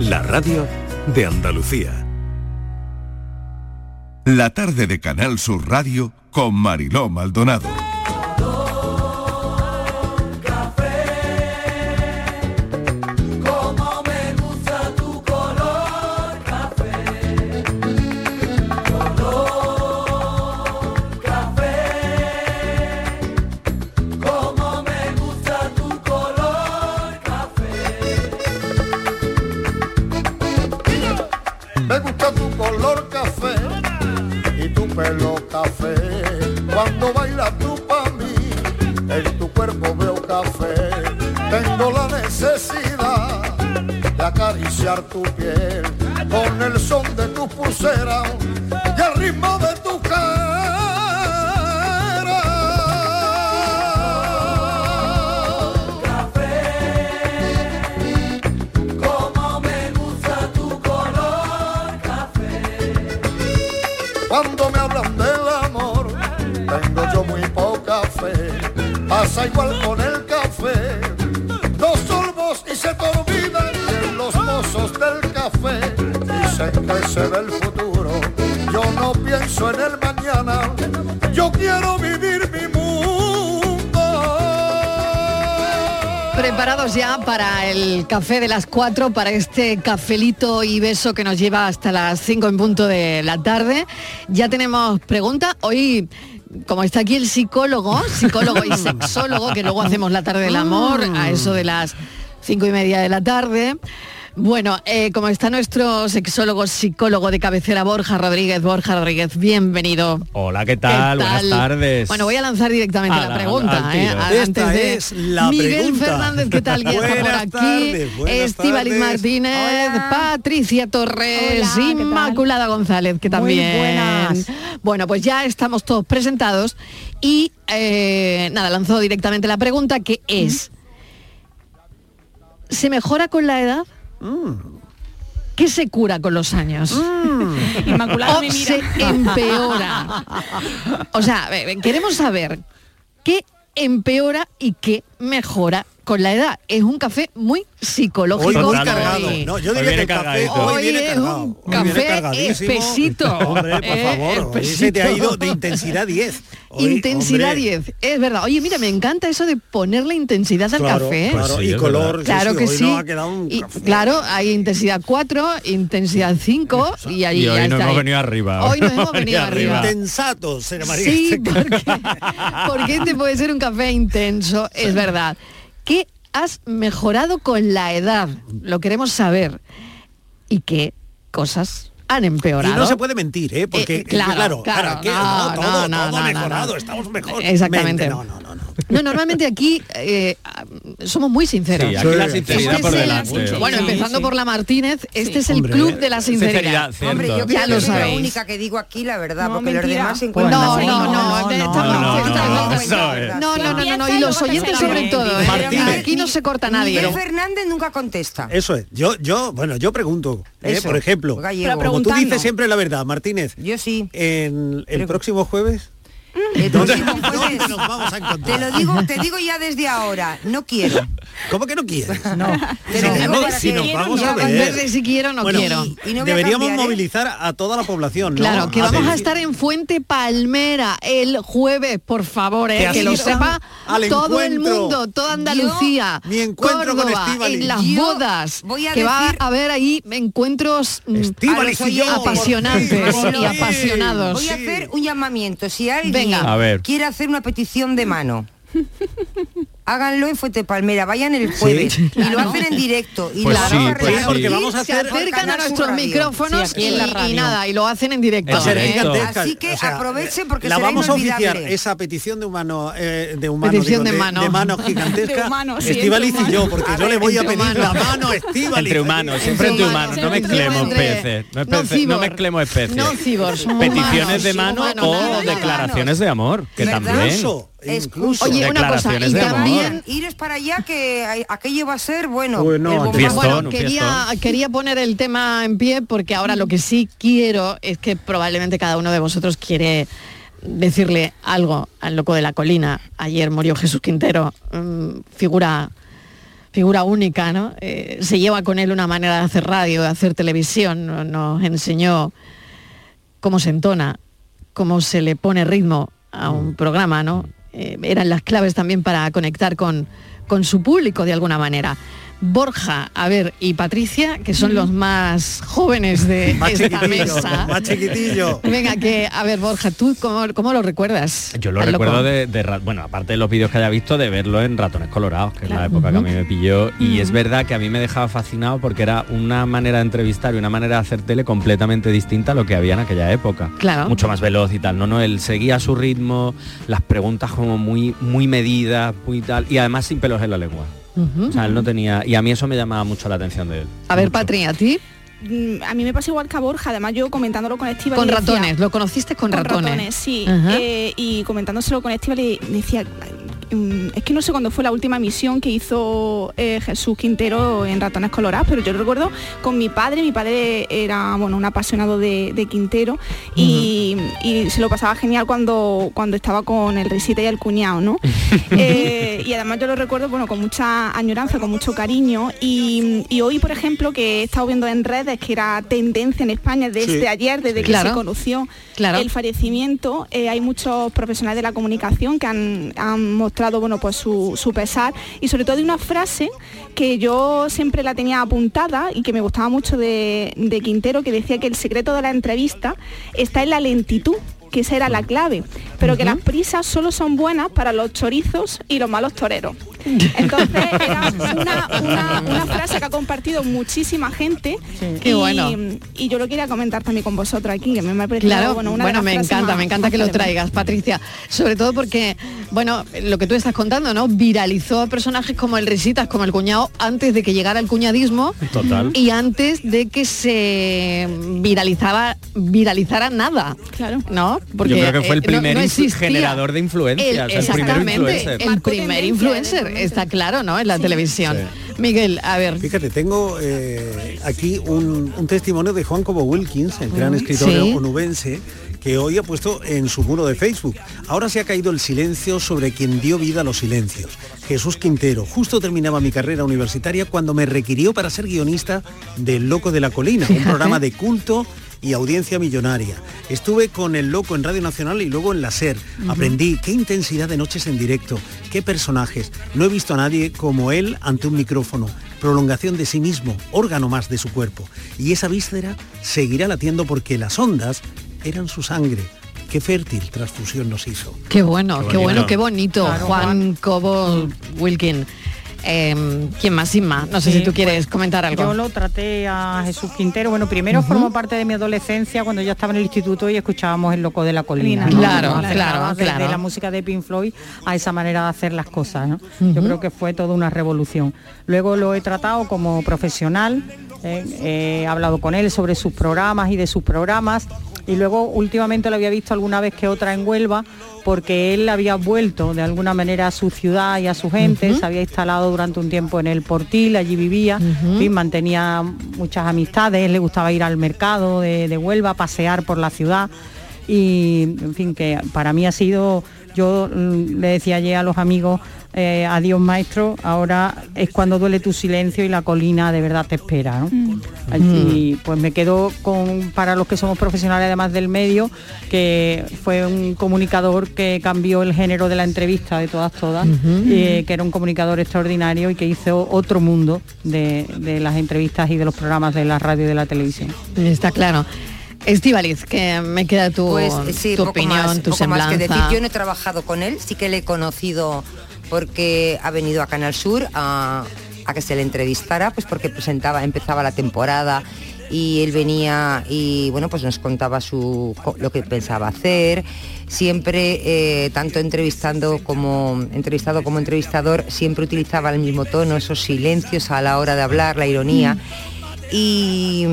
la radio de Andalucía. La tarde de Canal Sur Radio con Mariló Maldonado. Café de las 4, para este cafelito y beso que nos lleva hasta las 5 en punto de la tarde. Ya tenemos pregunta. Hoy, como está aquí el psicólogo, psicólogo y sexólogo, que luego hacemos la tarde del amor, a eso de las 5 y media de la tarde. Bueno, eh, como está nuestro sexólogo, psicólogo de cabecera, Borja Rodríguez. Borja Rodríguez, bienvenido. Hola, ¿qué tal? ¿Qué Buenas tardes. Bueno, voy a lanzar directamente la pregunta. al ¿eh? Esta de es la Miguel pregunta. Fernández, ¿qué tal? Ya está por aquí. tardes, tardes. Martínez, Patricia Torres. Inmaculada González, que Muy también. buenas. Bueno, pues ya estamos todos presentados y eh, nada, lanzó directamente la pregunta que es: ¿se mejora con la edad? ¿Qué se cura con los años? Inmaculada ¿O me mira. se empeora? O sea, eh, queremos saber qué empeora y qué mejora con la edad. Es un café muy psicológico. Hoy muy hoy. cargado. No, yo Hoy diría que el café hoy Hoy viene es un café espesito. Hombre, por Eh, favor, hoy se te ha espesito. ido de intensidad 10. Hoy, intensidad hombre, 10, es verdad. Oye, mira, me encanta eso de ponerle intensidad al Claro, café. claro, Pues sí, y color. Claro sí, que hoy sí. nos ha quedado un Y, café. claro, hay intensidad 4, intensidad 5 y ahí Y hoy ya nos está hemos ahí. venido arriba. Hoy nos hemos venido arriba. Intensato, se llamaría Sí, porque, porque este puede ser un café intenso, es verdad. ¿Qué has mejorado con la edad? Lo queremos saber. ¿Y qué cosas han Y empeorado? no se puede mentir, ¿eh? Porque, Eh, claro, claro, claro, que- no, no, no, todo, no, todo no, mejorado, estamos mejor. Exactamente. Mente, No, no, no, no. No, normalmente aquí eh, somos muy sinceros. Sí, aquí la sinceridad Este por es el- delante. bueno, Sí, empezando sí. por la Martínez, este Sí. es el Hombre, club de la sinceridad. Sinceridad. Hombre, yo Ya lo soy la sabéis. única que digo aquí la verdad, No, porque los mentira. demás se Pues encuentran no, no, no, no, estamos- no, no, estamos- no, eso es. No, no, no, no, no, Empieza y los oyentes te sobre todo, ¿eh? Aquí no se corta nadie. ¿eh? Fernández nunca contesta. Eso es. Yo, yo, bueno, yo pregunto, ¿eh? Por ejemplo, como tú dices siempre la verdad, Martínez, Yo sí. en el próximo jueves, El ¿dónde, próximo jueves- dónde nos vamos a Te lo digo, te digo ya desde ahora, no quiero. ¿Cómo que no quieres? No. Te lo No, digo para si que- nos vamos a ver. si quiero, no Bueno, quiero. Y no Deberíamos cambiar, ¿eh? movilizar a toda la población, ¿no? Claro, que vamos a estar en Fuente Palmera el jueves, por favor, eh, Que que lo sepa al todo el mundo, toda Andalucía, Mi encuentro con Córdoba, Estíbaliz. en las Yo bodas, voy a que va decir- a haber ahí encuentros mm, a y yo, por apasionantes y apasionados. Voy a hacer un llamamiento. Si alguien Venga. A ver. quiere hacer una petición de mano, háganlo en Fuente Palmera, vayan el jueves y lo hacen en directo. Y Pues lo sí, vamos a pues sí. Porque vamos a se hacer- por acercan a nuestros Radio. micrófonos Sí, aquí en la y- y, nada, y lo hacen en directo. ¿eh? Así que aprovechen porque la será vamos a oficiar esa petición de humano eh, de humano Petición digo, de mano. de mano gigantesca De humano, entre y yo porque yo le voy a pedir la humanos. mano a Estíbaliz Entre humanos, siempre Entre humanos, no mezclemos especies, no, mezclemos especies. Peticiones de mano o declaraciones de amor, que también. Incluso Oye, una cosa, y también Iros para allá que aquello va a ser bueno. Bueno, fiestón, quería, poner el tema en pie porque ahora lo que sí quiero es que probablemente cada uno de vosotros quiere decirle algo al loco de la colina. Ayer murió Jesús Quintero, mm, figura figura única, ¿no? Eh, se lleva con él una manera de hacer radio, de hacer televisión, no- nos enseñó cómo se entona, cómo se le pone ritmo a un programa, ¿no? Eh, eran las claves también para conectar con, con su público de alguna manera. Borja, a ver, y Patricia, que son los más jóvenes de Más esta chiquitillo, mesa. más chiquitillo. Venga, que, a ver, Borja, ¿tú cómo, cómo lo recuerdas? Yo lo recuerdo de, de bueno, aparte de los vídeos que haya visto, de verlo en Ratones Colorados, que es la época que a mí me pilló. Y es verdad que a mí me dejaba fascinado porque era una manera de entrevistar y una manera de hacer tele completamente distinta a lo que había en aquella época. Claro. Mucho más veloz y tal. No, no, él seguía su ritmo, las preguntas como muy, muy medidas, muy tal. Y además sin pelos en la lengua. O sea, él no tenía. Y a mí eso me llamaba mucho la atención de él. A ver, Mucho. Patri, ¿a ti? Mm, A mí me pasa igual que a Borja, además yo comentándolo con Estíbal Con ratones, lo conociste con, con ratones. ratones, sí. Eh, y comentándoselo con Estíbal y decía, es que no sé cuándo fue la última misión que hizo eh, Jesús Quintero en Ratones Colorados, pero yo lo recuerdo con mi padre, mi padre era bueno un apasionado de, de Quintero y, y se lo pasaba genial cuando, cuando estaba con el risita y el cuñado, ¿no? Eh, y además yo lo recuerdo bueno con mucha añoranza, con mucho cariño y, y hoy por ejemplo que he estado viendo en redes que era tendencia en España desde Sí. ayer, desde que Claro. se conoció Claro. el fallecimiento, eh, hay muchos profesionales de la comunicación que han, han mostrado bueno, pues su, su pesar y sobre todo hay una frase que yo siempre la tenía apuntada y que me gustaba mucho de, de Quintero, que decía que el secreto de la entrevista está en la lentitud que esa era la clave, pero que las prisas solo son buenas para los chorizos y los malos toreros. Entonces era una, una- una frase que ha compartido muchísima gente y, bueno. y yo lo quería comentar también con vosotros aquí, que me ha parecido Claro, bueno, bueno, una de las me encanta, más- me encanta que lo traigas, Patricia. Sobre todo porque, bueno, lo que tú estás contando, ¿no? Viralizó a personajes como el Risitas, como el cuñado, antes de que llegara el cuñadismo Total. y antes de que se viralizaba, viralizara nada. Claro. ¿No? Yo creo que fue el eh, no- primer no generador de influencias, El- influencer. primer influencer. Está claro, ¿no? En la televisión. Miguel, a ver. Fíjate, tengo eh, aquí un, un testimonio de Juan Cobo Wilkins, el gran escritor Sí. onubense, que hoy ha puesto en su muro de Facebook. Ahora se ha caído el silencio sobre quien dio vida a los silencios. Jesús Quintero. Justo terminaba mi carrera universitaria cuando me requirió para ser guionista de El Loco de la Colina, un programa de culto y audiencia millonaria. Estuve con El Loco en Radio Nacional y luego en la SER. Aprendí qué intensidad de noches en directo, qué personajes. No he visto a nadie como él ante un micrófono. Prolongación de sí mismo, órgano más de su cuerpo. Y esa víscera seguirá latiendo porque las ondas eran su sangre. Qué fértil transfusión nos hizo. Qué bueno, qué, Qué bueno, qué bonito. Claro, Juan Cobo Wilkin. Eh, ¿Quién más? Sin más. No sé Sí, si tú quieres comentar algo. Yo lo traté a Jesús Quintero. Bueno, primero formó parte de mi adolescencia cuando yo estaba en el instituto y escuchábamos El Loco de la Colina. ¿no? Claro, claro, desde claro. la música de Pink Floyd a esa manera de hacer las cosas. ¿no? Yo creo que fue toda una revolución. Luego lo he tratado como profesional. eh, he hablado con él sobre sus programas y de sus programas. Y luego últimamente lo había visto alguna vez que otra en Huelva porque él había vuelto de alguna manera a su ciudad y a su gente, se había instalado durante un tiempo en el Portil, allí vivía, en fin, mantenía muchas amistades, le gustaba ir al mercado de, de Huelva, pasear por la ciudad y en fin que para mí ha sido yo mm, le decía ayer a los amigos eh, adiós maestro ahora es cuando duele tu silencio y la colina de verdad te espera ¿no? Allí, pues me quedo con para los que somos profesionales además del medio que fue un comunicador que cambió el género de la entrevista de todas todas eh, que era un comunicador extraordinario y que hizo otro mundo de, de las entrevistas y de los programas de la radio y de la televisión Está claro. Estivaliz, que me queda tu, Pues sí, tu poco opinión, más, tu poco más que decir. Yo no he trabajado con él, sí que le he conocido porque ha venido a Canal Sur a, que se le entrevistara, pues porque presentaba, empezaba la temporada y él venía y bueno pues nos contaba su lo que pensaba hacer. Siempre eh, tanto entrevistando como entrevistado como entrevistador siempre utilizaba el mismo tono esos silencios a la hora de hablar la ironía y,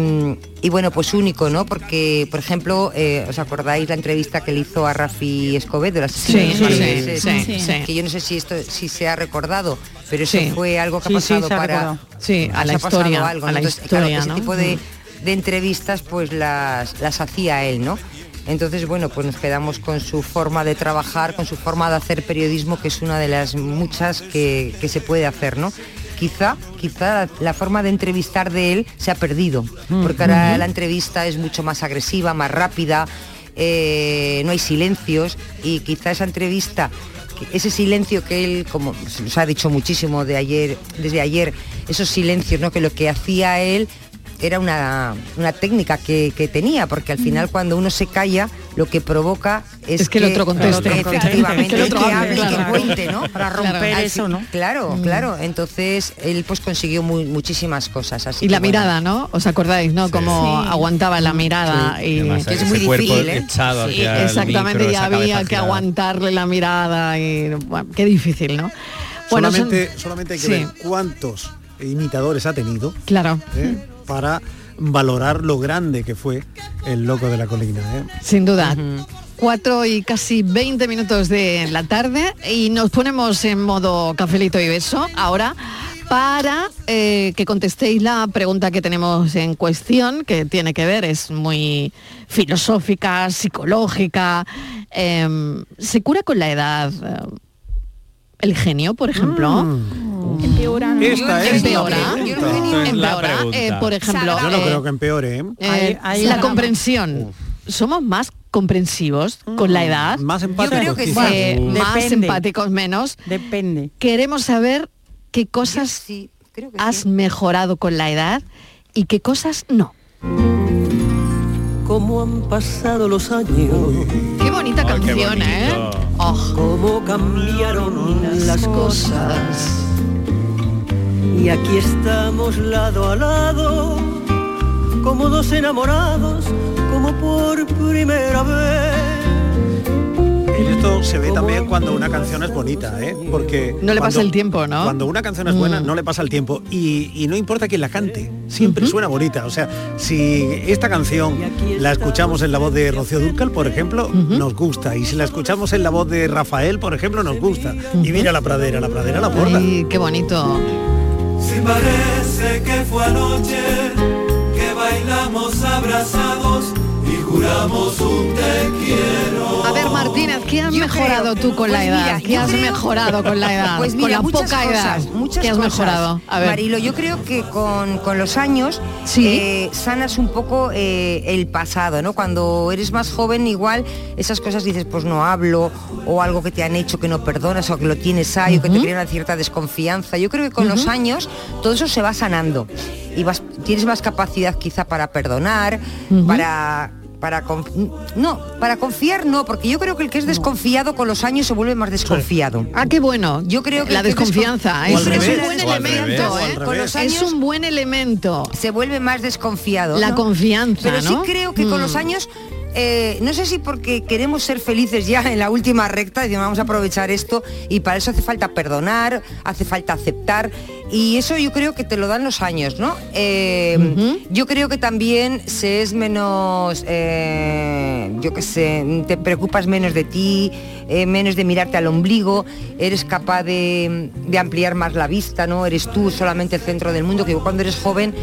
y bueno, pues único, ¿no? Porque, por ejemplo, eh, ¿os acordáis la entrevista que le hizo a Rafi Escobedo, la Sí, sí, sí, sí. Que yo no sé si esto si se ha recordado, pero eso fue algo que ha pasado ha para. Sí, a la historia, algo, a ¿no? la Entonces, claro, historia, ese ¿no? tipo de, de entrevistas pues las, las hacía él, ¿no? Entonces, bueno, pues nos quedamos con su forma de trabajar, con su forma de hacer periodismo, que es una de las muchas que, que se puede hacer, ¿no? Quizá, quizá la forma de entrevistar de él se ha perdido, porque ahora la entrevista es mucho más agresiva, más rápida, eh, no hay silencios y quizá esa entrevista, ese silencio que él, como se nos ha dicho muchísimo de ayer, desde ayer, esos silencios, ¿no? Que lo que hacía él era una, una técnica que, que tenía, porque al final cuando uno se calla, lo que provoca es, Es que el otro conteste. Efectivamente, Que el otro que hable, hable y que claro. cuente, ¿no? Para romper Al eso, ¿no? Claro, claro. Entonces él pues consiguió muy- muchísimas cosas. Así Y la bueno. mirada, ¿no? ¿Os acordáis, no? Cómo Sí. aguantaba la mirada. Sí. Y... Además, Que es muy difícil, ¿eh? exactamente, micro, y esa había que girada. aguantarle la mirada y bueno, qué difícil, ¿no? Bueno, son- solamente, solamente hay que sí. ver cuántos imitadores ha tenido Claro. ¿eh? Para valorar lo grande que fue el loco de la colina. ¿eh? Sin duda. Cuatro y casi 20 minutos de la tarde y nos ponemos en modo cafelito y beso ahora para eh, que contestéis la pregunta que tenemos en cuestión, que tiene que ver, es muy filosófica, psicológica. em, ¿Se cura con la edad eh, el genio, por ejemplo? Empeora, ¿no? Esta es la Empeora. Empeora, pregunta. eh, por ejemplo, Yo no eh, creo que empeore. ¿eh? eh, Ahí- ahí la comprensión. ¿Somos más comprensivos con la edad? Más empáticos. creo que sí. Eh, más empáticos menos. Depende. Queremos saber qué cosas Sí, creo que has sí. mejorado con la edad y qué cosas no. Cómo han pasado los años, Qué bonita Ay, qué canción, ¿eh? Oh, cómo cambiaron las cosas. Y aquí estamos lado a lado, como dos enamorados, como por primera vez. Y esto se ve también cuando una canción es bonita, ¿eh? Porque No le pasa cuando- el tiempo, ¿no? Cuando una canción es buena, Mm. no le pasa el tiempo. Y, y no importa quién la cante, siempre suena bonita. O sea, si esta canción la escuchamos en la voz de Rocío Dúrcal, por ejemplo, nos gusta. Y si la escuchamos en la voz de Rafael, por ejemplo, nos gusta. Y mira la pradera, la pradera la borda. ay, qué bonito. Si parece que fue anoche que bailamos abrazados juramos un te quiero. A ver, Martínez, ¿qué has Yo mejorado creo- tú con la pues edad? mira, ¿Qué has creo- mejorado con la edad? Pues con mira, la muchas poca cosas, edad. muchas ¿Qué has cosas. mejorado? A ver. Marilo, yo creo que con, con los años Sí. eh, sanas un poco eh, el pasado, ¿no? Cuando eres más joven igual esas cosas dices, pues no hablo, o algo que te han hecho que no perdonas, o que lo tienes ahí, o que te Ujú. crean una cierta desconfianza. Yo creo que con los años todo eso se va sanando. Y vas, tienes más capacidad quizá para perdonar, para para conf- no, para confiar no, porque yo creo que el que es desconfiado con los años se vuelve más desconfiado. Ah, qué bueno. Yo creo que la es desconfianza descon- es, es un buen elemento, revés. ¿eh? Con los Es años un buen elemento. se vuelve más desconfiado. La ¿no? confianza, Pero sí creo que con Mm. los años, eh, no sé si porque queremos ser felices ya en la última recta, decimos vamos a aprovechar esto y para eso hace falta perdonar, hace falta aceptar y eso yo creo que te lo dan los años, ¿no? Eh. Yo creo que también se es menos, eh, yo qué sé, te preocupas menos de ti, menos de mirarte al ombligo, eres capaz de, de ampliar más la vista, ¿no? Eres tú solamente el centro del mundo, que cuando eres joven,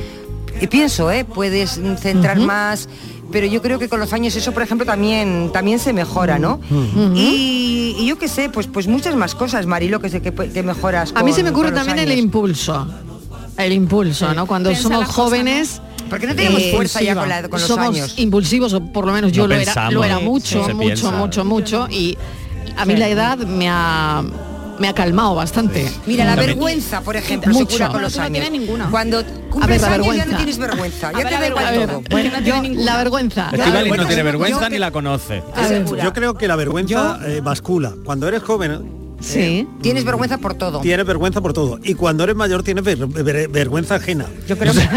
y pienso, ¿eh? Puedes centrar más, pero yo creo que con los años eso, por ejemplo, también, también se mejora, ¿no? Ujú. y, y yo qué sé, pues, pues muchas más cosas, Marilo, que sé que, que mejoras. A mí con- se me ocurre con también el impulso. El impulso, ¿no? Cuando somos jóvenes... eh, Porque no tenemos fuerza ya con, la- con los somos años. impulsivos, o por lo menos yo No lo, era, pensamos, lo era sí, mucho, mucho, mucho, mucho. Y a mí la edad me ha, me ha calmado bastante. Mira, la También- vergüenza, por ejemplo, Mucho. se cura con los tú no años. tienes ninguna. Cuando cumples la años ya vergüenza. no tienes vergüenza, A ya ver, te la da A todo. bueno, yo, la vergüenza. Estivali no Bueno, tiene vergüenza yo- ni la conoce. A. Yo creo que la vergüenza eh, bascula. Cuando eres joven, sí. Tienes vergüenza por todo. tienes vergüenza por todo. Y cuando eres mayor, tienes ver- ver- vergüenza ajena. Yo creo que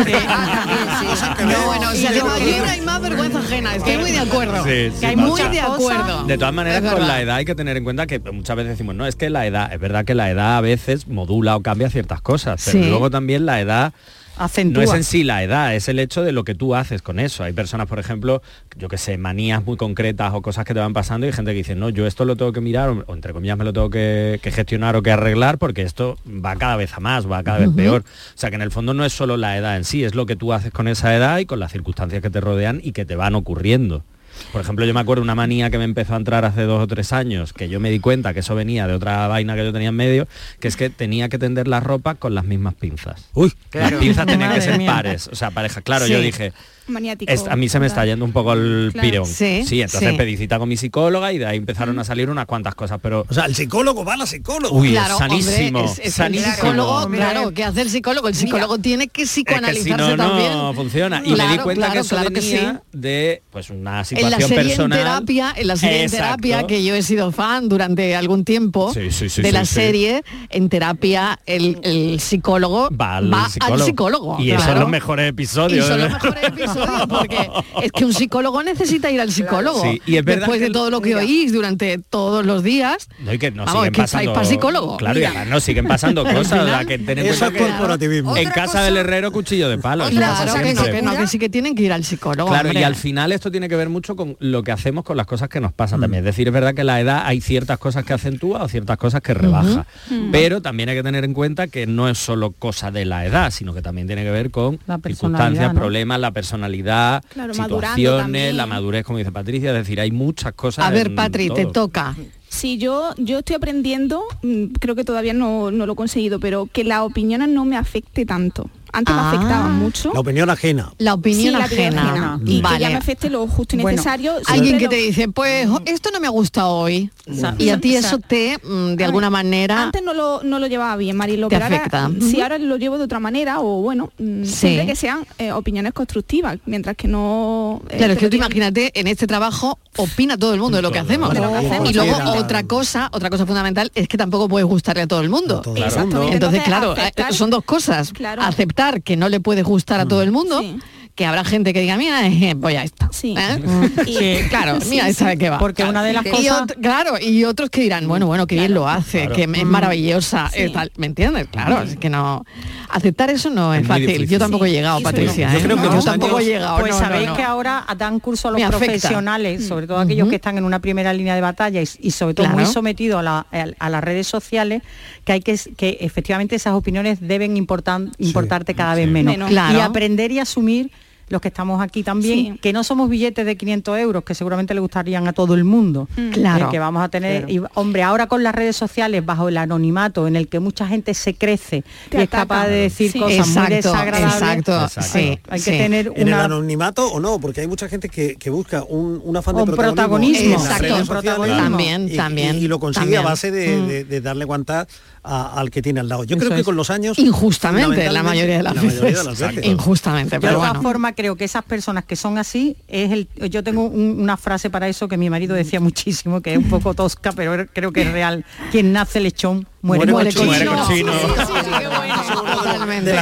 No, bueno, o sea, de mayor hay más vergüenza ajena. Estoy muy de acuerdo. Sí, sí, que hay. Muy muchas de cosas- acuerdo. De todas maneras, Es con verdad. la edad hay que tener en cuenta que muchas veces decimos, no, es que la edad, es verdad que la edad a veces modula o cambia ciertas cosas, pero Sí. luego también la edad acentúa. no es en sí la edad, es el hecho de lo que tú haces con eso. Hay personas, por ejemplo, yo que sé, manías muy concretas o cosas que te van pasando y gente que dice, no, yo esto lo tengo que mirar o, entre comillas me lo tengo que, que gestionar o que arreglar porque esto va cada vez a más, va cada vez peor. O sea que en el fondo no es solo la edad en sí, es lo que tú haces con esa edad y con las circunstancias que te rodean y que te van ocurriendo. Por ejemplo, yo me acuerdo una manía que me empezó a entrar hace dos o tres años, que yo me di cuenta que eso venía de otra vaina que yo tenía en medio, que es que tenía que tender la ropa con las mismas pinzas. Uy, Las pinzas tenían que ser mía. pares, o sea, parejas. Claro, yo dije, Maniático. es- a mí se me está yendo un poco el Claro. pirón. Sí, entonces sí. pedí cita con mi psicóloga y de ahí empezaron a salir unas cuantas cosas, pero... O sea, el psicólogo va a la psicóloga. Uy, Claro, es sanísimo, hombre, es- es el sanísimo. psicólogo, claro, ¿qué hace el psicólogo? El psicólogo tiene que Es que psicoanalizarse si no, también. no funciona. Y me di cuenta claro, que eso claro que venía sí. de pues una En la situación serie personal. en terapia, en la serie en terapia, que yo he sido fan durante algún tiempo Sí, sí, sí, de sí, la sí. serie, en terapia el, el psicólogo Va al psicólogo. psicólogo, Y esos son los mejores Y episodios. son ¿eh? los mejores episodios porque es que un psicólogo necesita ir al psicólogo. Sí, y es Después de todo lo que mira. oís durante todos los días. No, y que no Vamos, siguen es que pasando para psicólogo. Claro, y además no siguen pasando cosas. sea, que ten en Eso cuenta es que corporativismo. en Otra casa cosa- del herrero cuchillo de palo. Claro, que no, siempre. que no, que sí que tienen que ir al psicólogo. Claro, y al final esto tiene que ver mucho con lo que hacemos con las cosas que nos pasan también. Es decir, es verdad que la edad hay ciertas cosas que acentúa o ciertas cosas que rebaja. Pero también hay que tener en cuenta que no es solo cosa de la edad, sino que también tiene que ver con La circunstancias, ¿no? problemas, la personalidad, Claro, situaciones, la madurez, como dice Patricia. Es decir, hay muchas cosas. A ver, Patri, te toca. Sí, yo, yo estoy aprendiendo, mm, creo que todavía no, no lo he conseguido, pero que la opinión no me afecte tanto. Antes Ah. me afectaba mucho. La opinión ajena. La opinión Sí, la opinión ajena. ajena. Y que Vale. ya me afecte lo justo y Bueno, necesario. Alguien que lo- te dice, pues esto no me gusta hoy. Y a ti eso te, mm, de alguna manera... Antes no lo, no lo llevaba bien, Marilo, Te pero ahora, afecta. sí, Ujú. ahora lo llevo de otra manera o bueno, mm, Sí. siempre que sean eh, opiniones constructivas, mientras que no... eh, Claro, es que tú imagínate, en este trabajo opina todo el mundo de lo que hacemos. de lo que hacemos. Y luego otra cosa, otra cosa fundamental es que tampoco puedes gustarle a todo el mundo. A todo el Exactamente. mundo. Entonces, claro, aceptar- son dos cosas. Claro. Aceptar que no le puedes gustar a todo el mundo, Sí. Que habrá gente que diga, mira, eh, voy a esta. Sí. ¿eh? Y- Sí, claro, Sí, mira, sí. esta de qué va. Porque una de las Y cosas... ot- claro, y otros que dirán, bueno, bueno, que bien lo hace, Claro. que es maravillosa, Sí. eh, tal, ¿me entiendes? Claro, es que no... Aceptar eso no es, fácil. difícil. Yo tampoco he llegado, y Patricia. Yo ¿eh? creo que No, los tampoco he llegado. Pues no, sabéis no. que ahora dan curso a los Me afecta. profesionales, sobre todo aquellos que están en una primera línea de batalla y, y sobre todo muy Claro. sometidos a, la- a- a las redes sociales, que hay que que efectivamente esas opiniones deben importar, importarte cada vez menos. Menos. Claro. Y aprender y asumir los que estamos aquí también, Sí. que no somos billetes de 500 euros, que seguramente le gustarían a todo el mundo. Claro. Eh, que vamos a tener, y, hombre, ahora con las redes sociales, bajo el anonimato, en el que mucha gente se crece Te y es capaz de decir Sí. cosas muy Exacto, desagradables. exacto, Exacto. sí, Hay que tener En el una anonimato o no, porque hay mucha gente que, que busca un, un afán de Un protagonismo, protagonismo. Exacto, un protagonismo. También, y, también, y- y lo consigue también. a base de, Mm. de- de darle guanta a- al que tiene al lado. Yo Eso creo que es. con los años Injustamente, la mayoría de las la veces. mayoría de las veces. Injustamente, pero de bueno. formas creo que esas personas que son así es el yo tengo un- una frase para eso que mi marido decía muchísimo que es un poco tosca pero creo que es real quien nace lechón muere, Muere cochino. Muere cochino. Totalmente.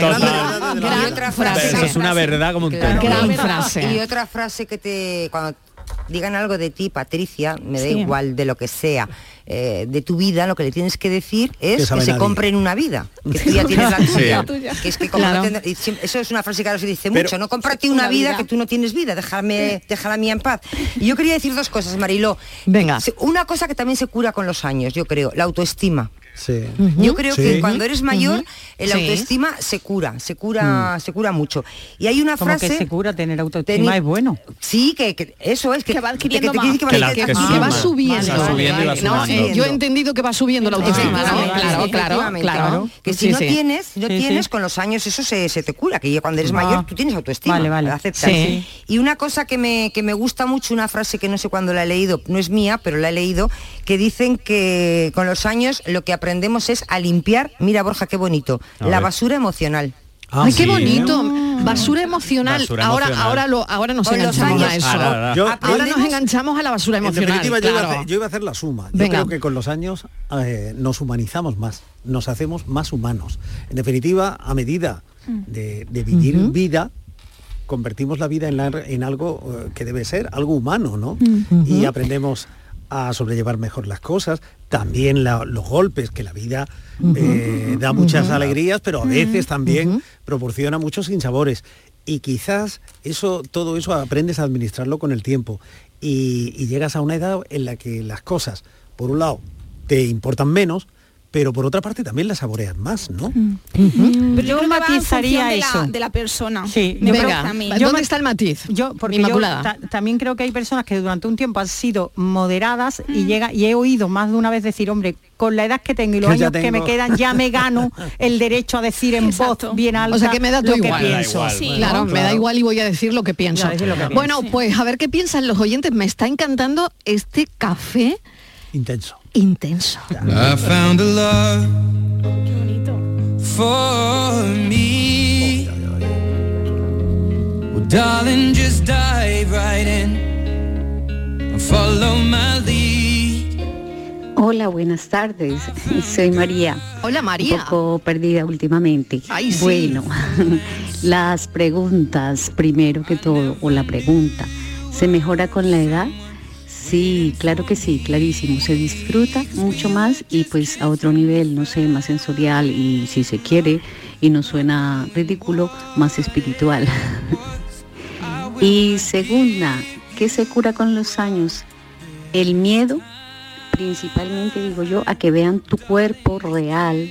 Otra frase. Eso es una verdad como un Claro. Gran frase. Y otra frase que te cuando digan algo de ti, Patricia, me da Sí. igual de lo que sea, eh, de tu vida, lo que le tienes que decir Que es que, sabe se compren una vida, que tú ya tienes la tuya. Sí. Que es que como Claro. no eso es una frase que ahora se dice Pero- mucho, no cómprate una, Una vida, vida. que tú no tienes vida, déjame, deja la mía en paz. Y yo quería decir dos cosas, Mariló. Venga. Una cosa que también se cura con los años, yo creo, la autoestima. Sí. Yo creo Sí. que cuando eres mayor, el autoestima se cura, se cura, se cura mucho. Y hay una como frase que se cura tener autoestima Teni- es bueno Sí, que, que eso es que, Que va adquiriendo te- te- más. que Que la- que- que que- que va subiendo. Va subiendo y va No, sumando. eh, yo he entendido que va subiendo la autoestima, Claro, claro, claro. Que si Sí, no sí. tienes, no Sí, tienes, sí. con los años eso se, se te cura, que ya cuando eres Ah. mayor tú tienes autoestima. Vale, vale. aceptas. Sí. Y una cosa que me, que me gusta mucho, una frase que no sé cuándo la he leído, no es mía, pero la he leído, que dicen que con los años lo que aprendemos es a limpiar, mira Borja, qué bonito, A la ver. basura emocional. Ah, Ay, qué sí. bonito. Basura emocional. Basura ahora, emocional. ahora lo, ahora nos enganchamos a años. eso. Ahora, ahora. Yo- ahora nos enganchamos a la basura En emocional. definitiva, yo, iba a hacer, yo iba a hacer la suma. Yo Venga. creo que con los años eh, nos humanizamos más, nos hacemos más humanos. En definitiva, a medida de, de vivir vida, convertimos la vida en, la- en algo eh, que debe ser, algo humano, ¿no? Y aprendemos a sobrellevar mejor las cosas, también la- los golpes, que la vida eh, da muchas alegrías, pero a veces también proporciona muchos sinsabores. Y quizás eso, todo eso aprendes a administrarlo con el tiempo. Y, y llegas a una edad en la que las cosas, por un lado, te importan menos, pero por otra parte también la saboreas más, ¿no? Pero Yo que en matizaría de la- eso. De la, persona. Sí, me yo parece creo- a mí. yo ¿Dónde está el matiz? Yo, porque Inmaculada. yo ta- también creo que hay personas que durante un tiempo han sido moderadas y llega y he oído más de una vez decir, hombre, con la edad que tengo y los Que años que me quedan ya me gano el derecho a decir en Exacto. voz bien alta O sea que me da todo lo que igual. Da pienso. igual. Sí. Claro, me da igual y voy a decir lo que pienso. Ya, decir lo que pienso. bueno, pues a ver qué piensan los oyentes. Me está encantando este café Intenso. Intenso. I found a love Qué bonito. for me. Well, darling, just dive right in. Follow my lead. Hola, buenas tardes. Soy María. Hola Un María. poco perdida últimamente. Ay, sí. Bueno, las preguntas, primero que todo, o la pregunta, ¿se mejora con la edad? Sí, claro que sí, clarísimo. Se disfruta mucho más y pues a otro nivel, no sé, más sensorial y si se quiere, y no suena ridículo, más espiritual. y segunda, ¿qué se cura con los años? El miedo principalmente digo yo, a que vean tu cuerpo real,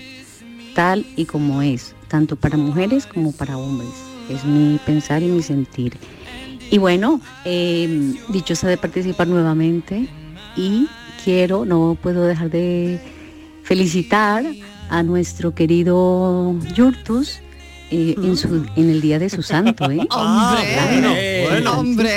tal y como es, tanto para mujeres como para hombres. Es mi pensar y mi sentir. Y bueno, eh, dichosa de participar nuevamente y quiero, no puedo dejar de felicitar a nuestro querido Yurtus eh, en, su, en el día de su santo, ¿eh? Hombre, Claro. bueno. hombre.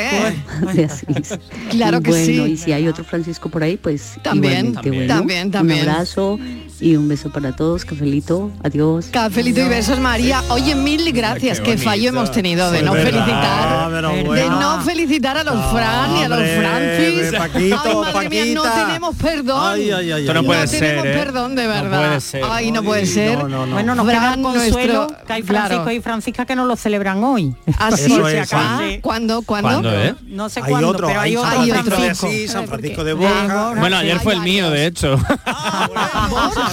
de Asís. Claro que bueno, sí. y si hay otro Francisco por ahí, pues También, igualmente, también, bueno, también, también. Un abrazo y un beso para todos, cafelito, adiós. Cafelito y besos María. Oye, mil gracias. Qué Qué fallo hemos tenido de Es no verdad, felicitar. pero De no felicitar a los Fran y a los Hombre, Francis. Paquito, Ay, madre mía, no tenemos perdón. Ay, ay, ay, Esto no puede ser, tenemos ¿eh? perdón de No verdad. puede ser. Ay, no puede ser. no, no, no. Bueno, nos Fran, queda el consuelo nuestro- que hay Francisco claro. y Francisca que no lo celebran hoy. Así se es, acaba. sí. ¿Cuándo? ¿Cuándo? ¿Cuándo, eh? No sé Hay cuándo, otro, pero hay hay otro hay San otro. Francisco San de. Borja. Bueno, ayer fue el mío, de hecho.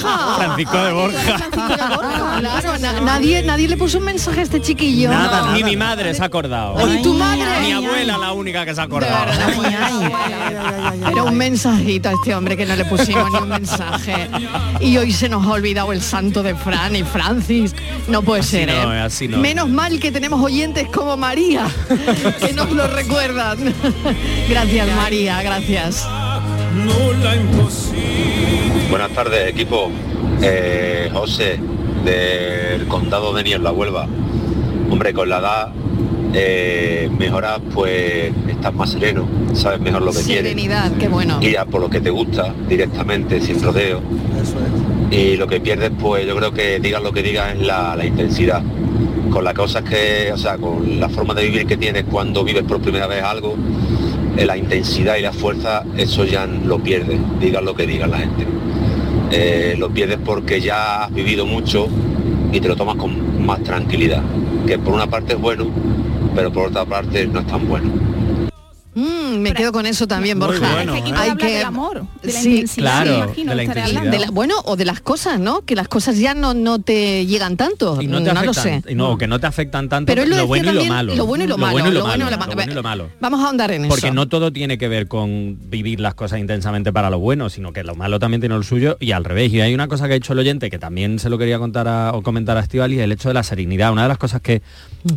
Borja. Francisco de Borja. Francisco de Borja, claro. Na- nadie, nadie le puso un mensaje a este chiquillo. Nada, No. Ni mi madre se ha acordado. Ay, tu madre. Mi abuela la única que se ha acordado. verdad, Era un mensajito a este hombre que no le pusimos ni un mensaje. Y hoy se nos ha olvidado el santo de Fran y Francis. No puede ser, no, ¿eh? así no. Menos mal que tenemos oyentes como María, que nos lo recuerdan. Gracias, María, gracias. No la imposible. Buenas tardes, equipo. Eh, José, del condado de Niebla, Huelva. Hombre, con la edad eh, mejoras, pues estás más sereno, sabes mejor lo que quieres. Serenidad, qué bueno. Guías por lo que te gusta, directamente, sin rodeo. Eso es. Y lo que pierdes, pues yo creo que digas lo que digas es la, la intensidad. Con las cosas que, o sea, con la forma de vivir que tienes cuando vives por primera vez algo, la intensidad y la fuerza, eso ya lo pierdes, digas lo que diga la gente. Eh, lo pierdes porque ya has vivido mucho y te lo tomas con más tranquilidad. Que por una parte es bueno, pero por otra parte no es tan bueno. Mm, me quedo con eso también, Muy Borja. bueno, Es que aquí ¿eh? Hay hablar que- del amor, de la Sí, intensidad, claro, imagino, de la estaré intensidad. hablando. De la- bueno, o de las cosas, ¿no? Que las cosas ya no, no te llegan tanto. Y no te afectan, sé. y no, que no te afectan tanto Pero lo, bueno y lo malo. Lo bueno y lo, malo. bueno y lo lo bueno y malo, lo malo. lo bueno y lo malo. Vamos a ahondar en Porque eso. no todo tiene que ver con vivir las cosas intensamente para lo bueno, sino que lo malo también tiene lo suyo y al revés. Y hay una cosa que ha hecho el oyente que también se lo quería contar a- o comentar a Estivali, el hecho de la serenidad. Una de las cosas que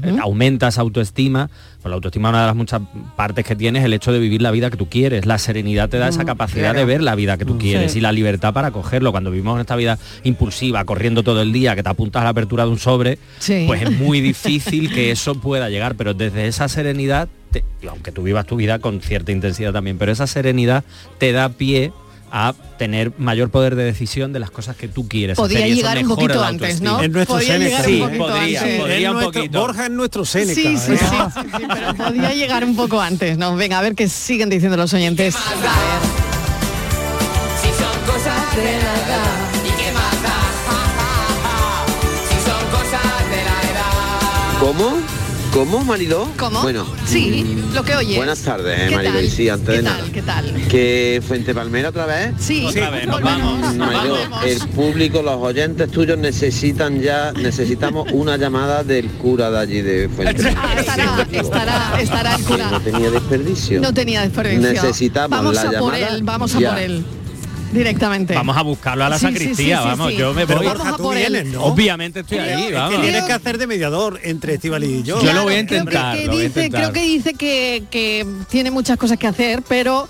eh, aumenta esa autoestima, pues la autoestima una de las muchas partes que tienes es el hecho de vivir la vida que tú quieres. La serenidad te da esa capacidad de ver la vida que tú quieres Sí. y la libertad para cogerlo. Cuando vivimos en esta vida impulsiva, corriendo todo el día, que te apuntas a la apertura de un sobre, Sí. pues es muy difícil que eso pueda llegar. Pero desde esa serenidad, te- aunque tú vivas tu vida con cierta intensidad también, pero esa serenidad te da pie a tener mayor poder de decisión de las cosas que tú quieres Podría hacer llegar un poquito antes. ¿no? Es nuestro llegar Sí, un poquito podría, podría. Un nuestro- poquito. Borja es nuestro Séneca. Sí, sí, ¿eh? sí, sí, sí, pero podría llegar un poco antes, ¿no? Venga, a ver qué siguen diciendo los oyentes. Si son cosas de la edad, ¿y qué más da? Ja, ja, ja. Si son cosas de la edad. ¿Cómo? ¿Cómo, Mariló? ¿Cómo? Bueno, Sí, lo que oyes. buenas tardes, eh, ¿Qué Mariló. tal? Y sí, antes ¿Qué de tal? nada. ¿Qué tal? ¿Que Fuente Palmera otra vez? Sí, Otra vez, nos vamos. Mariló, el público, los oyentes tuyos necesitan ya, necesitamos una llamada del cura de allí de Fuente Ah, estará, estará, estará el cura. No tenía desperdicio. No tenía desperdicio. Necesitamos vamos la a por llamada él, vamos a ya. por él. Directamente. Vamos a buscarlo a la Sí, sacristía, sí, sí, vamos, sí. yo me Pero voy. Borja, tú por él. vienes, ¿no? Obviamente estoy Creo- ahí, Es que vamos. tienes que hacer de mediador entre Estivali y yo. Yo lo voy a Creo que- intentar, dice, creo que dice que, que tiene muchas cosas que hacer, pero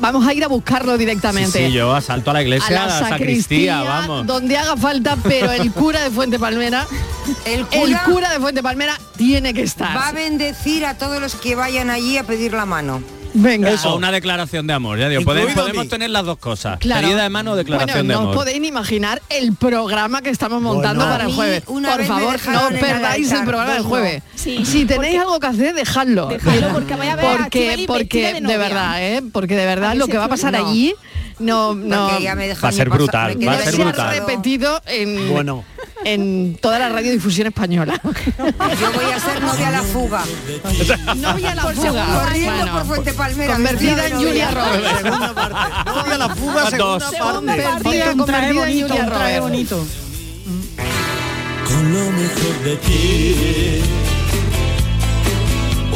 vamos a ir a buscarlo directamente. sí, yo asalto a la a iglesia, la a la sacristía, sacristía, vamos. donde haga falta, pero el cura de Fuente Palmera, El el cura, cura de Fuente Palmera tiene que estar. va a bendecir a todos los que vayan allí a pedir la mano. Venga. O una declaración de amor, ya digo, podemos, a tener las dos cosas. Claro. Pedida de mano o declaración bueno, de no amor. os podéis ni imaginar el programa que estamos montando Bueno. para el A jueves. una Por favor, no perdáis el programa del no. jueves. Sí, si tenéis porque- algo que hacer, dejadlo. Dejadlo, porque voy a ver a porque, Estíbaliz porque vestida de verdad, ¿eh? Porque de verdad ¿A lo que va a pasar No. allí no, no, Porque ya me dejan Va a ser brutal, va a no ser brutal. repetido en, Bueno. En toda la radiodifusión española. Yo voy a ser novia a la fuga. Novia a la fuga. Corriendo Bueno, por Fuente Palmera. convertida en Julia. Roberts. Segunda parte. Novia a la fuga, segunda parte. Convertida, convertida en bonito, Julia Roberts. Con lo mejor de ti.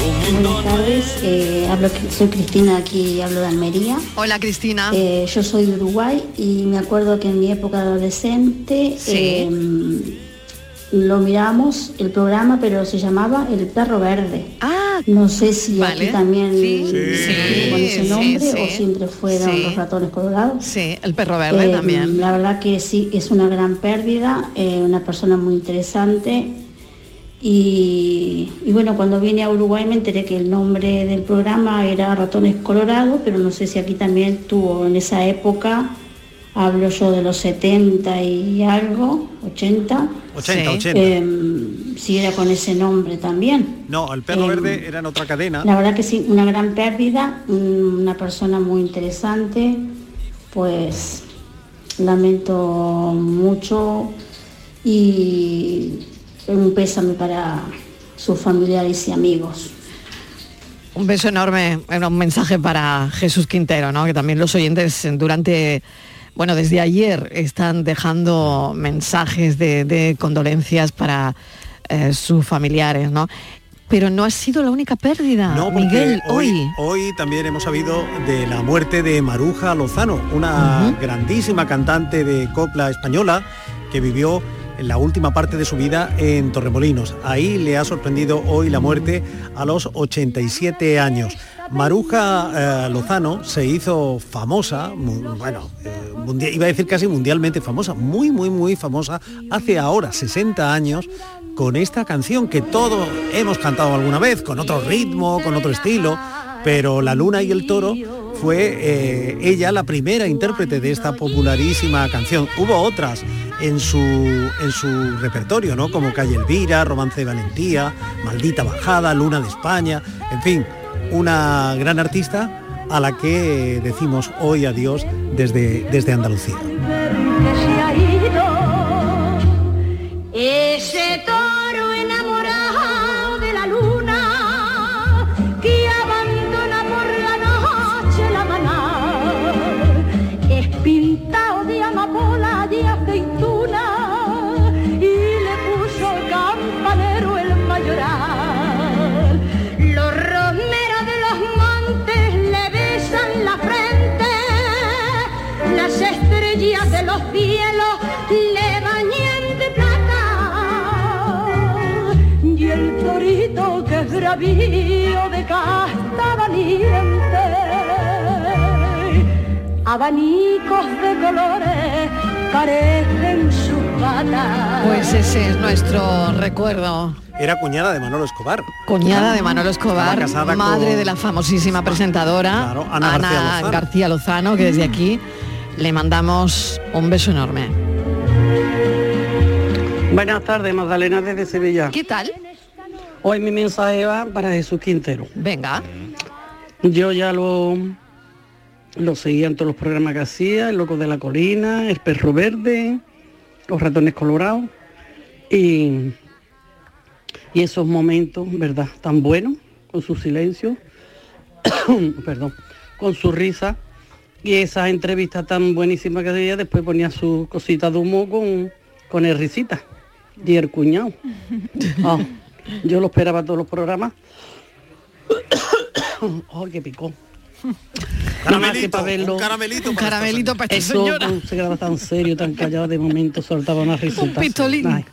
Buenas tardes, eh, hablo, soy Cristina aquí, hablo de Almería. Hola Cristina. Eh, yo soy de Uruguay y me acuerdo que en mi época de adolescente Sí. eh, lo miramos el programa, pero se llamaba El Perro Verde. Ah, No sé si Vale. aquí también Sí. sigue con ese Sí, nombre sí, o sí. siempre fueron Sí. los ratones colorados. sí, el perro verde Eh, también. La verdad que sí, es una gran pérdida, eh, una persona muy interesante. Y, y bueno, cuando vine a Uruguay me enteré que el nombre del programa era Ratones Colorados, pero no sé si aquí también tuvo en esa época, hablo yo de los 70 y algo, 80, 80, Sí. 80. eh, si era con ese nombre también. no, el perro eh, verde era en otra cadena. La verdad que sí, una gran pérdida, una persona muy interesante, pues lamento mucho y un pésame para sus familiares y amigos. Un beso enorme, era un mensaje para Jesús Quintero, ¿no? Que también los oyentes durante, bueno, desde ayer están dejando mensajes de, de condolencias para eh, sus familiares, ¿no? Pero no ha sido la única pérdida, No, Miguel, hoy. hoy, hoy también hemos sabido de la muerte de Maruja Lozano, una grandísima cantante de copla española que vivió en la última parte de su vida en Torremolinos. Ahí le ha sorprendido hoy la muerte a los 87 años. Maruja eh, Lozano se hizo famosa, bueno, eh, iba a decir casi mundialmente famosa, muy, muy, muy famosa, hace ahora 60 años, con esta canción que todos hemos cantado alguna vez, con otro ritmo, con otro estilo, pero La Luna y el Toro fue eh, ella la primera intérprete de esta popularísima canción. Hubo otras en su, en su repertorio, ¿no? Como Calle Elvira, Romance de Valentía, Maldita Bajada, Luna de España, en fin, una gran artista a la que decimos hoy adiós desde, desde Andalucía. Bravío de casta valiente abanicos de colores parecen sus patas Pues ese es nuestro recuerdo. Era cuñada de Manolo Escobar. Cuñada de Manolo Escobar, madre con- de la famosísima presentadora Claro, Ana García Lozano. García Lozano, que desde aquí le mandamos un beso enorme. Buenas tardes, Magdalena desde Sevilla. ¿Qué tal? Hoy mi mensaje va para Jesús Quintero. Venga. Yo ya lo, lo seguía en todos los programas que hacía, El Loco de la Colina, El Perro Verde, Los Ratones Colorados. Y, y esos momentos, ¿verdad? Tan buenos, con su silencio, perdón, con su risa. Y esas entrevistas tan buenísimas que hacía, después ponía su cosita de humo con, con el risita y el cuñado. Ah, yo lo esperaba todos los programas. ¡Ay, qué picó! Que para verlo. un caramelito. Un caramelito para esta Eso señora. no se quedaba tan serio, tan callado, de momento soltaba una risita. pistolín. Ay,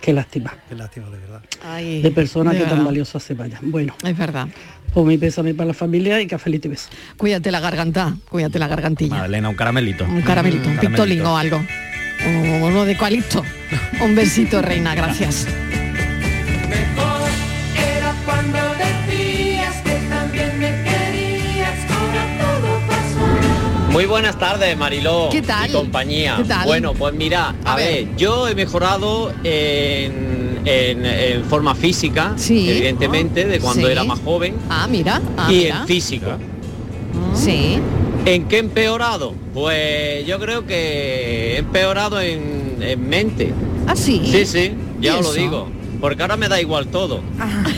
qué lástima. Qué lástima, de verdad. Ay, De personas de que tan verdad. valiosas se vayan. Bueno, Es verdad. pues mi pésame para la familia y cafelito y beso. Cuídate la garganta, cuídate la gargantilla. Magdalena, un caramelito. Un caramelito, un Caramelito. pictolín o algo. O uno de eucalipto. Un besito, reina, gracias. Muy buenas tardes, Mariló. ¿Qué tal? Y compañía. ¿Qué tal? Bueno, pues mira, a, A ver. ver. yo he mejorado en, en- en forma física, Sí. evidentemente, de cuando Sí. era más joven. Ah, mira. Ah, y mira. en física. Sí. ¿En qué he empeorado? Pues yo creo que he empeorado en, en mente. Ah, sí. Sí, sí, ya ¿Y os lo digo. Porque ahora me da igual todo.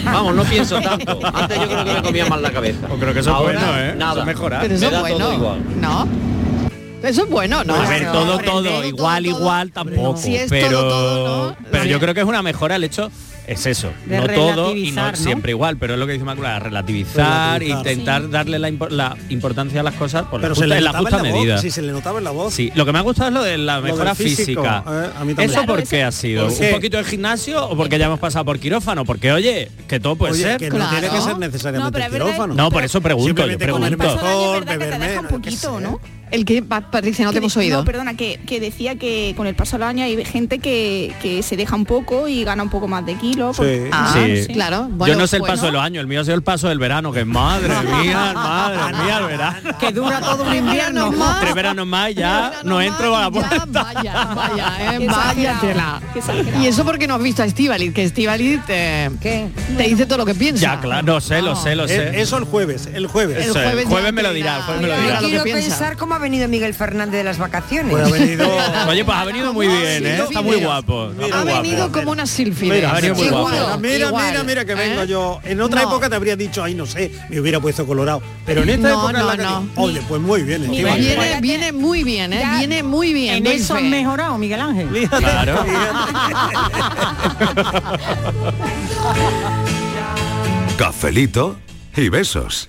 Vamos, no pienso tanto. Antes yo creo que me comía más la cabeza. creo que eso es bueno, ¿eh? Nada. Eso es mejorar. Pero me eso da es bueno. todo igual. ¿No? Eso es bueno, ¿no? a ver, No, todo, todo, igual, igual tampoco. Si es pero todo, todo, ¿no? pero yo creo que es una mejora el hecho, es eso, De no todo y no, ¿no? siempre igual, pero es lo que dice Inmaculada, relativizar, Relativizar. intentar darle la, impo- la importancia a las cosas por Pero la se justa, le en la justa en la medida. voz. Sí, se le notaba en la voz. Sí, lo que me ha gustado es lo de la mejora física. eh, a mí también. ¿Eso Claro, por ese- qué ha sido? ¿Por ¿Un poquito de gimnasio o porque ya hemos pasado por quirófano? Porque oye, que todo puede Oye, ser. que no tiene que ser necesariamente verdad quirófano. No, por eso pregunto, yo pregunto. beber un poquito. ¿no? El que, Pa- Patricia, no te hemos oído. No, perdona, que, que decía que con el paso del año hay gente que, que se deja un poco y gana un poco más de kilos. Porque- Ah, Sí. claro. yo no sé el bueno. paso de los años, el mío ha sido el paso del verano, que madre mía, madre mía, el verano. Que dura todo un invierno. Tres veranos más ya no entro a la puerta. Vaya, vaya, eh, vaya tela. exagerado. Y eso porque no has visto a Estivaliz, que Estivaliz te, te dice todo lo que piensa. Ya, claro, lo sé, lo sé, lo Eh, sé. Eso el jueves, el jueves. El jueves me lo dirá, el jueves me lo Yo dirá. lo que quiero pensar cómo ha venido Miguel Fernández de las vacaciones. Pues ha venido... Oye, pues ha venido muy bien, ¿eh? Está muy guapo. está Ha guapo. venido como una sílfide. Mira, Ha venido muy Igual, guapo. Mira, mira, igual, mira, mira que vengo ¿eh? yo. En otra No. época te habría dicho, ay, no sé, me hubiera puesto colorado. Pero en esta No, época la no, que Oye, pues muy bien. Viene, viene muy bien, ¿eh? Viene muy bien. En eso han mejorado, Miguel Ángel. Fíjate, Claro. Cafelito y besos.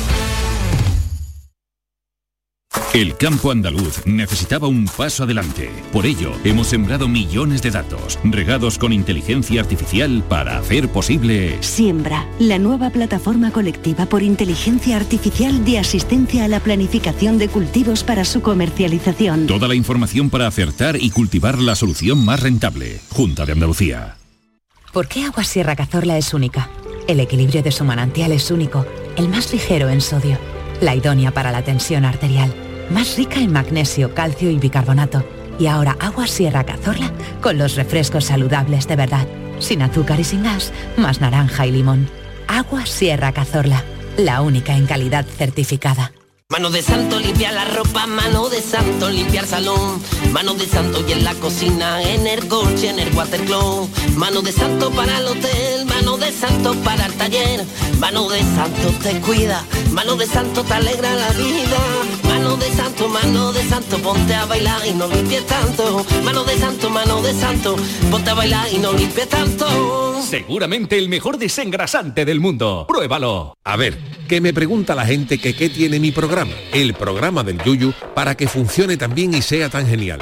El campo andaluz necesitaba un paso adelante. Por ello, hemos sembrado millones de datos, regados con inteligencia artificial para hacer posible... Siembra, la nueva plataforma colectiva por inteligencia artificial de asistencia a la planificación de cultivos para su comercialización. Toda la información para acertar y cultivar la solución más rentable. Junta de Andalucía. ¿Por qué Agua Sierra Cazorla es única? El equilibrio de su manantial es único, el más ligero en sodio, la idónea para la tensión arterial, más rica en magnesio, calcio y bicarbonato. Y ahora Agua Sierra Cazorla con los refrescos saludables de verdad, sin azúcar y sin gas, más naranja y limón. Agua Sierra Cazorla, la única en calidad certificada. Mano de santo limpia la ropa, mano de santo limpiar salón, mano de santo y en la cocina, en el coche, en el watercloak, mano de santo para el hotel, mano de santo para el taller, mano de santo te cuida, mano de santo te alegra la vida, mano de santo, mano de santo, ponte a bailar y no limpies tanto. Mano de santo, mano de santo, ponte a bailar y no limpies tanto. Seguramente el mejor desengrasante del mundo. Pruébalo. A ver, que me pregunta la gente que qué tiene mi programa, el programa del Yuyu, para que funcione tan bien y sea tan genial.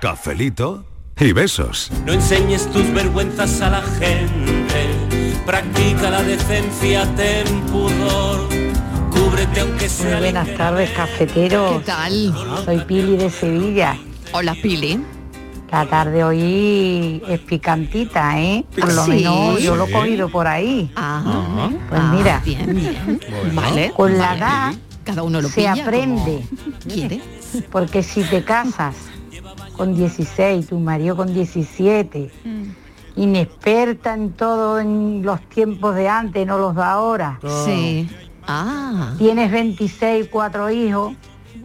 Cafelito y besos. No enseñes tus vergüenzas a la gente, practica la decencia, ten pudor, cúbrete aunque sea Muy buenas tardes, cafeteros. ¿Qué tal? Soy Pili de Sevilla. Hola, Pili. La tarde hoy es picantita, ¿eh? Por lo Sí. menos yo lo he cogido por ahí. Ah, Pues ah, mira, bien, bien. Vale. con la edad Cada uno lo se aprende. como quiere. Porque si te casas con 16, tu marido con 17, inexperta en todo en los tiempos de antes, no los de ahora. Sí. Ah. Tienes 26, cuatro hijos,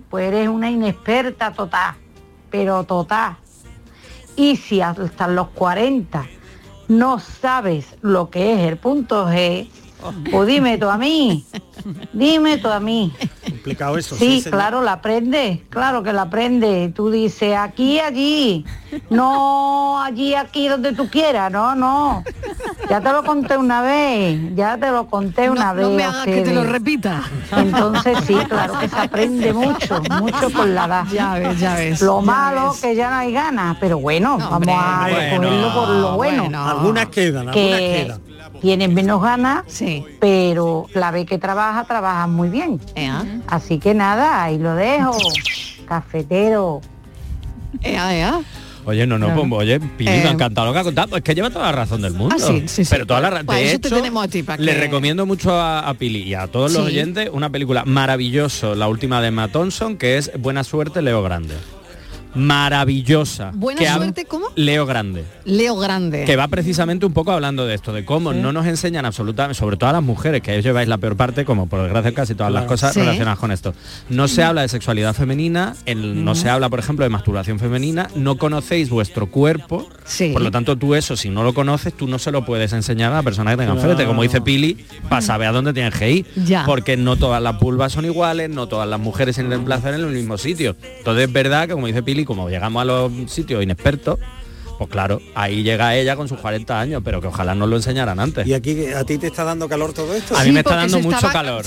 pues eres una inexperta total, pero total. Y si hasta los 40 no sabes lo que es el punto G, pues dime tú a mí, dime tú a mí. Complicado eso. Sí, señor. claro, la aprende, claro que la aprende. Tú dices aquí, allí, no allí, aquí, donde tú quieras, no, no. Ya te lo conté una vez, ya te lo conté una No, vez. no me a hagas que te lo repita. Entonces sí, claro que se aprende mucho, mucho con la edad. Ya ves, ya ves, Lo ya malo ves. que ya no hay ganas, pero bueno, vamos a bueno, cogerlo por lo bueno. Algunas quedan, algunas que quedan. Tienes menos ganas, pero la vez que trabaja, trabajas muy bien. Así que nada, ahí lo dejo. Cafetero. Ea, ea. Oye, no, no, Claro. pues, oye, Pili, me Eh, ha encantado lo que ha contado. Es que lleva toda la razón del mundo. Ah, sí, sí, sí. Pero toda la razón. Para De te hecho, tenemos a ti, para le que- recomiendo mucho a, a Pili y a todos los Sí. oyentes una película maravilloso, la última de Emma Thompson, que es Buena Suerte, Leo Grande. Maravillosa. Buena que suerte, ¿cómo? Leo Grande. Leo Grande. Que va precisamente un poco hablando de esto, de cómo no nos enseñan absolutamente, sobre todo a las mujeres, que ellos lleváis la peor parte, como por desgracia casi todas las Claro. cosas Sí. relacionadas con esto. No se habla de sexualidad femenina, el- no se habla, por ejemplo, de masturbación femenina, no conocéis vuestro cuerpo, por lo tanto tú eso, si no lo conoces, tú no se lo puedes enseñar a la persona que tenga Claro. enfrente, como dice Pili, para saber a dónde tienes que ir. Ya. Porque no todas las pulvas son iguales, no todas las mujeres se emplazan en el mismo sitio. Entonces es verdad que, como dice Pili, como llegamos a los sitios inexpertos, pues claro, ahí llega ella con sus 40 años, pero que ojalá nos lo enseñaran antes. ¿Y aquí a ti te está dando calor todo esto? A mí me está dando mucho calor.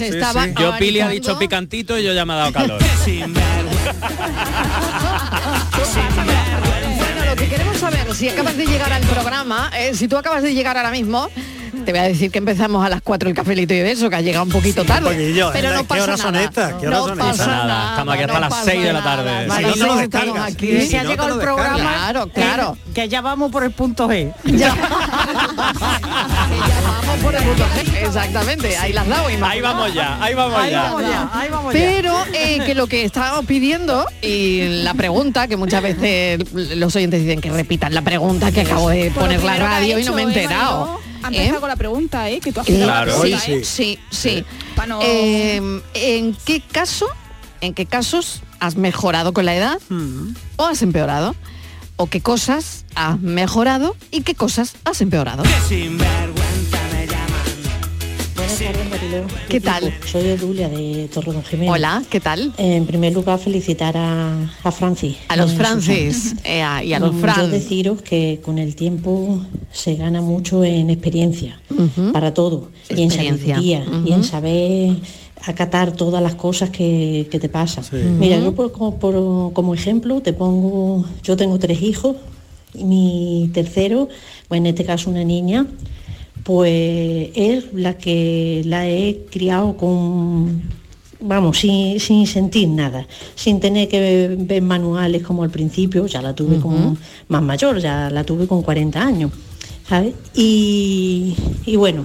Yo Pili ha dicho picantito y yo ya me ha dado calor. Bueno, lo que queremos saber, si acabas de llegar al programa, eh, si tú acabas de llegar ahora mismo, te voy a decir que empezamos a las 4 el cafelito y beso, que ha llegado un poquito tarde. poquillo, pero no ¿qué pasa horas son nada. estas? ¿Qué horas no son pasa nada. Estamos aquí hasta no las pasa 6 de la tarde. Si no te lo estamos descargas. aquí. Y si Si ha no llegado el programa, Claro, claro. Que, que ya vamos por el punto G. Vamos por el punto G. Exactamente, ahí las. Inma. Ahí vamos ya, ahí vamos Ahí ya. vamos ya, ahí vamos ya. Pero eh, que lo que estábamos pidiendo y la pregunta, que muchas veces los oyentes dicen que repitan la pregunta que acabo de poner la radio y no me he ¿eh, enterado. Ha empezado ¿Eh? con la pregunta, ¿eh? Que tú has hecho la Claro. pregunta, sí, ¿eh? sí, sí. Pa' no- Eh, ¿En qué caso, en qué casos has mejorado con la edad o has empeorado? ¿O qué cosas has mejorado y qué cosas has empeorado? Buenas tardes, Mariló. ¿Qué tal? Soy Edulia de Torredón Jiménez. Hola, ¿qué tal? En primer lugar, felicitar a, a Francis. A los Francis eh, a- y a los Mm, Fran. Yo deciros que con el tiempo se gana mucho en experiencia, para todo, y en sabiduría, y en saber acatar todas las cosas que, que te pasan. Mira, yo por- como, por- como ejemplo te pongo, yo tengo tres hijos, y mi tercero, pues en este caso una niña, pues es la que la he criado con, vamos, sin, sin sentir nada, sin tener que ver, manuales como al principio, ya la tuve como más mayor, ya la tuve con 40 años, ¿sabes? Y, y bueno,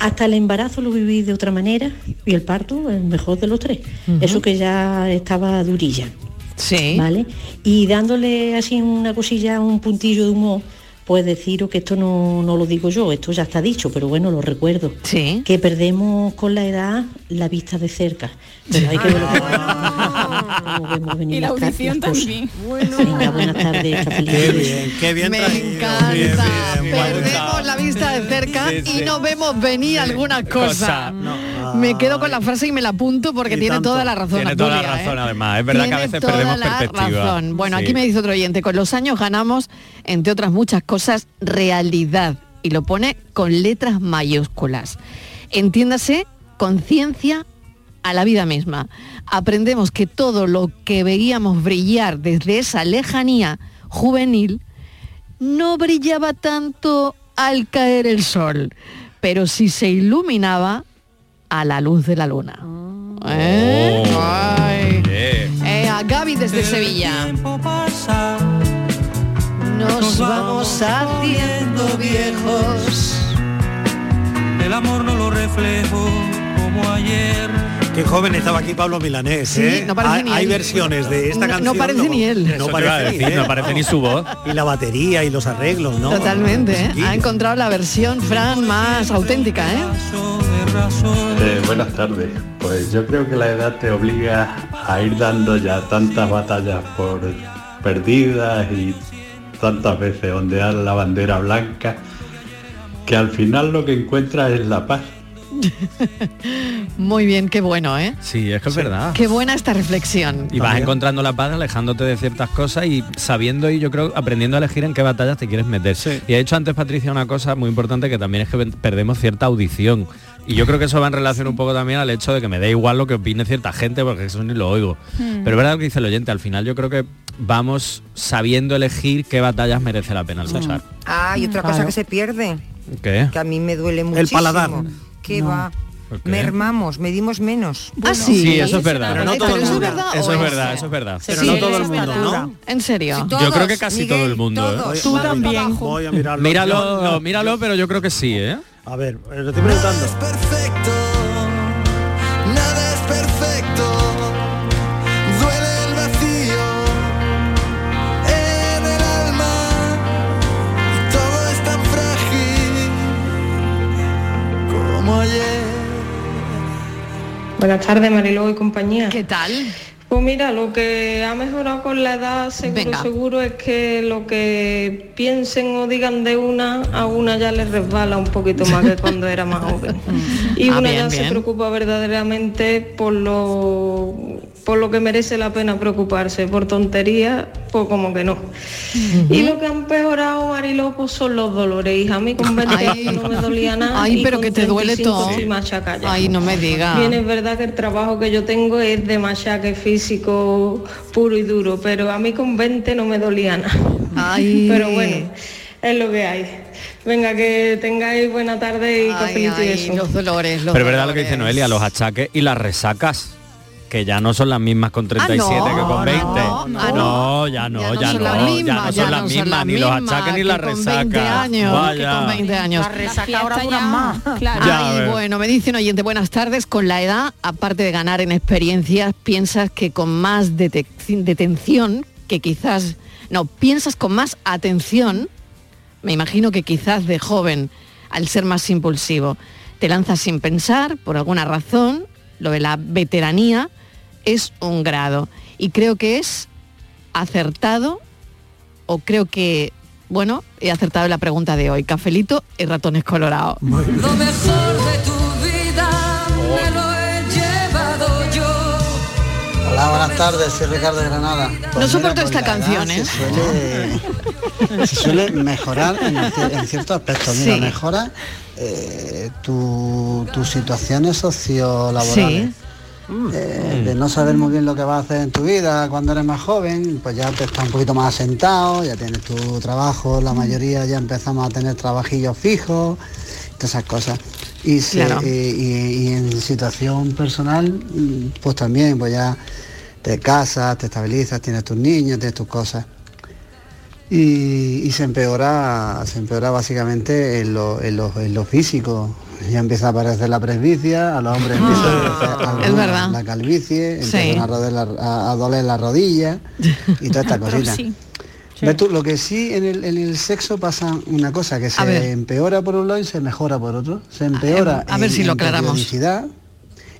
hasta el embarazo lo viví de otra manera y el parto el mejor de los tres. Eso que ya estaba durilla. Sí. ¿Vale? Y dándole así una cosilla, un puntillo de humor, pues deciros que esto no, no lo digo yo, esto ya está dicho, pero bueno, lo recuerdo. Sí. Que perdemos con la edad la vista de cerca. Pero hay que ver lo que vemos venir Y la audición también. Venga, buenas tardes, Qué bien, qué bien Me encanta. Bien, bien, Perdemos la vista de cerca Sí, sí. y no vemos venir algunas Cosa, cosas. no. Me quedo con la frase y me la apunto porque Y tiene tanto. toda la razón. Tiene toda la razón, ¿eh? además. Es verdad que a Tiene veces toda perdemos la perspectiva. razón. Bueno, Sí. aquí me dice otro oyente, con los años ganamos, entre otras muchas cosas, realidad. Y lo pone con letras mayúsculas. Entiéndase, conciencia a la vida misma. Aprendemos que todo lo que veíamos brillar desde esa lejanía juvenil no brillaba tanto al caer el sol, pero sí se iluminaba a la luz de la luna. ¿Eh? Oh. Ay. Yeah. Eh, a Gaby desde Sevilla. Nos vamos haciendo viejos. El amor no lo reflejo como ayer. Qué joven estaba aquí Pablo Milanés, Sí, ¿eh? no parece hay, ni hay él. versiones de esta No- no canción. parece ni él. No parece, ni él, no parece ni su voz. Y la batería y los arreglos, ¿no? Totalmente, ¿eh? Ha encontrado la versión Fran más auténtica, ¿eh? Eh, buenas tardes. Pues yo creo que la edad te obliga a ir dando ya tantas batallas por perdidas y tantas veces ondear la bandera blanca que al final lo que encuentras es la paz. Muy bien, qué bueno, ¿eh? Sí, es que es verdad. Qué buena esta reflexión. Y vas encontrando la paz alejándote de ciertas cosas y sabiendo y yo creo aprendiendo a elegir en qué batallas te quieres meter. Y ha dicho antes Patricia una cosa muy importante que también es que perdemos cierta audición. Y yo creo que eso va en relación un poco también al hecho de que me da igual lo que opine cierta gente porque eso ni lo oigo. Hmm. Pero es verdad lo que dice el oyente, al final yo creo que vamos sabiendo elegir qué batallas merece la pena luchar. Ah, y otra cosa Claro. que se pierde, ¿Qué? que a mí me duele muchísimo. paladar. ¿Qué No. va? Mermamos, medimos menos. Ah, sí. Sí, eso es verdad. Pero no todo el eso es mundo. verdad, ¿o eso es verdad, eso es verdad. Pero no todo el mundo, ¿no? ¿En serio? yo creo que casi todo el mundo. ¿eh? Voy a mirarlo. Míralo, míralo, pero yo creo que sí, ¿eh? A ver, eh, lo estoy preguntando. Buenas tardes, Mariló y compañía. ¿Qué tal? Pues mira, lo que ha mejorado con la edad, seguro, Venga. seguro, es que lo que piensen o digan de una, a una ya les resbala un poquito más que cuando era más joven. Y Ah, una bien, ya se preocupa verdaderamente por lo por lo que merece la pena preocuparse, por tonterías, pues como que no. Y lo que han empeorado, Mariló, pues son los dolores. Hija, a mí con 20 Ay. años no me dolía nada. Ay, y pero con que te duele 35 todo. estoy machaca ya. Ay, no me diga. Bien, es verdad que el trabajo que yo tengo es de machaque físico puro y duro, pero a mí con 20 no me dolía nada. Ay. Pero bueno, es lo que hay. Venga, que tengáis buena tarde y Ay, cafelito y ay, eso. los dolores, los Pero es verdad lo que dice Noelia, los achaques y las resacas. Que ya no son las mismas con 37 Ah, no, que con 20. no, no, ah, no. ya no, Ya no ya no, las mismas, son las mismas, ni los achaques ni las que con 20 resacas. años, que Vaya. con 20 años. La resaca ahora duran más. Claro. Ay, bueno, me dice un oyente, buenas tardes. Con la edad, aparte de ganar en experiencias, piensas que con más detención, que quizás, no, piensas con más atención, me imagino que quizás de joven, al ser más impulsivo, te lanzas sin pensar, por alguna razón, lo de la veteranía es un grado. Y creo que es acertado, o creo que, bueno, he acertado la pregunta de hoy. Cafelito y ratones colorados. Lo mejor de tu vida me lo he llevado yo. Hola, buenas tardes, soy Ricardo de Granada. Pues No soporto con esta canción, ¿eh? Se suele, se suele mejorar en, en ciertos aspectos. Mira, Sí. mejora eh, tu- tus situaciones sociolaborales. Sí. Eh, de no saber muy bien lo que vas a hacer en tu vida cuando eres más joven, pues ya te estás un poquito más asentado, ya tienes tu trabajo, la mayoría ya empezamos a tener trabajillos fijos, todas esas cosas. Y, se- Claro. y- y- y en situación personal, mm, pues también, pues ya te casas, te estabilizas, tienes tus niños, tienes tus cosas. Y, y se empeora se empeora básicamente en lo, en lo- en lo físico. Ya empieza a aparecer la presbicia, a los hombres empieza a aparecer Ah, la calvicie, Sí. empiezan a, roder la- a- a doler las rodillas y cositas. sí. ¿Ves tú? Lo que sí en el, en el sexo pasa una cosa, que A ver. se empeora por un lado y se mejora por otro. Se empeora a ver en- si lo en aclaramos. periodicidad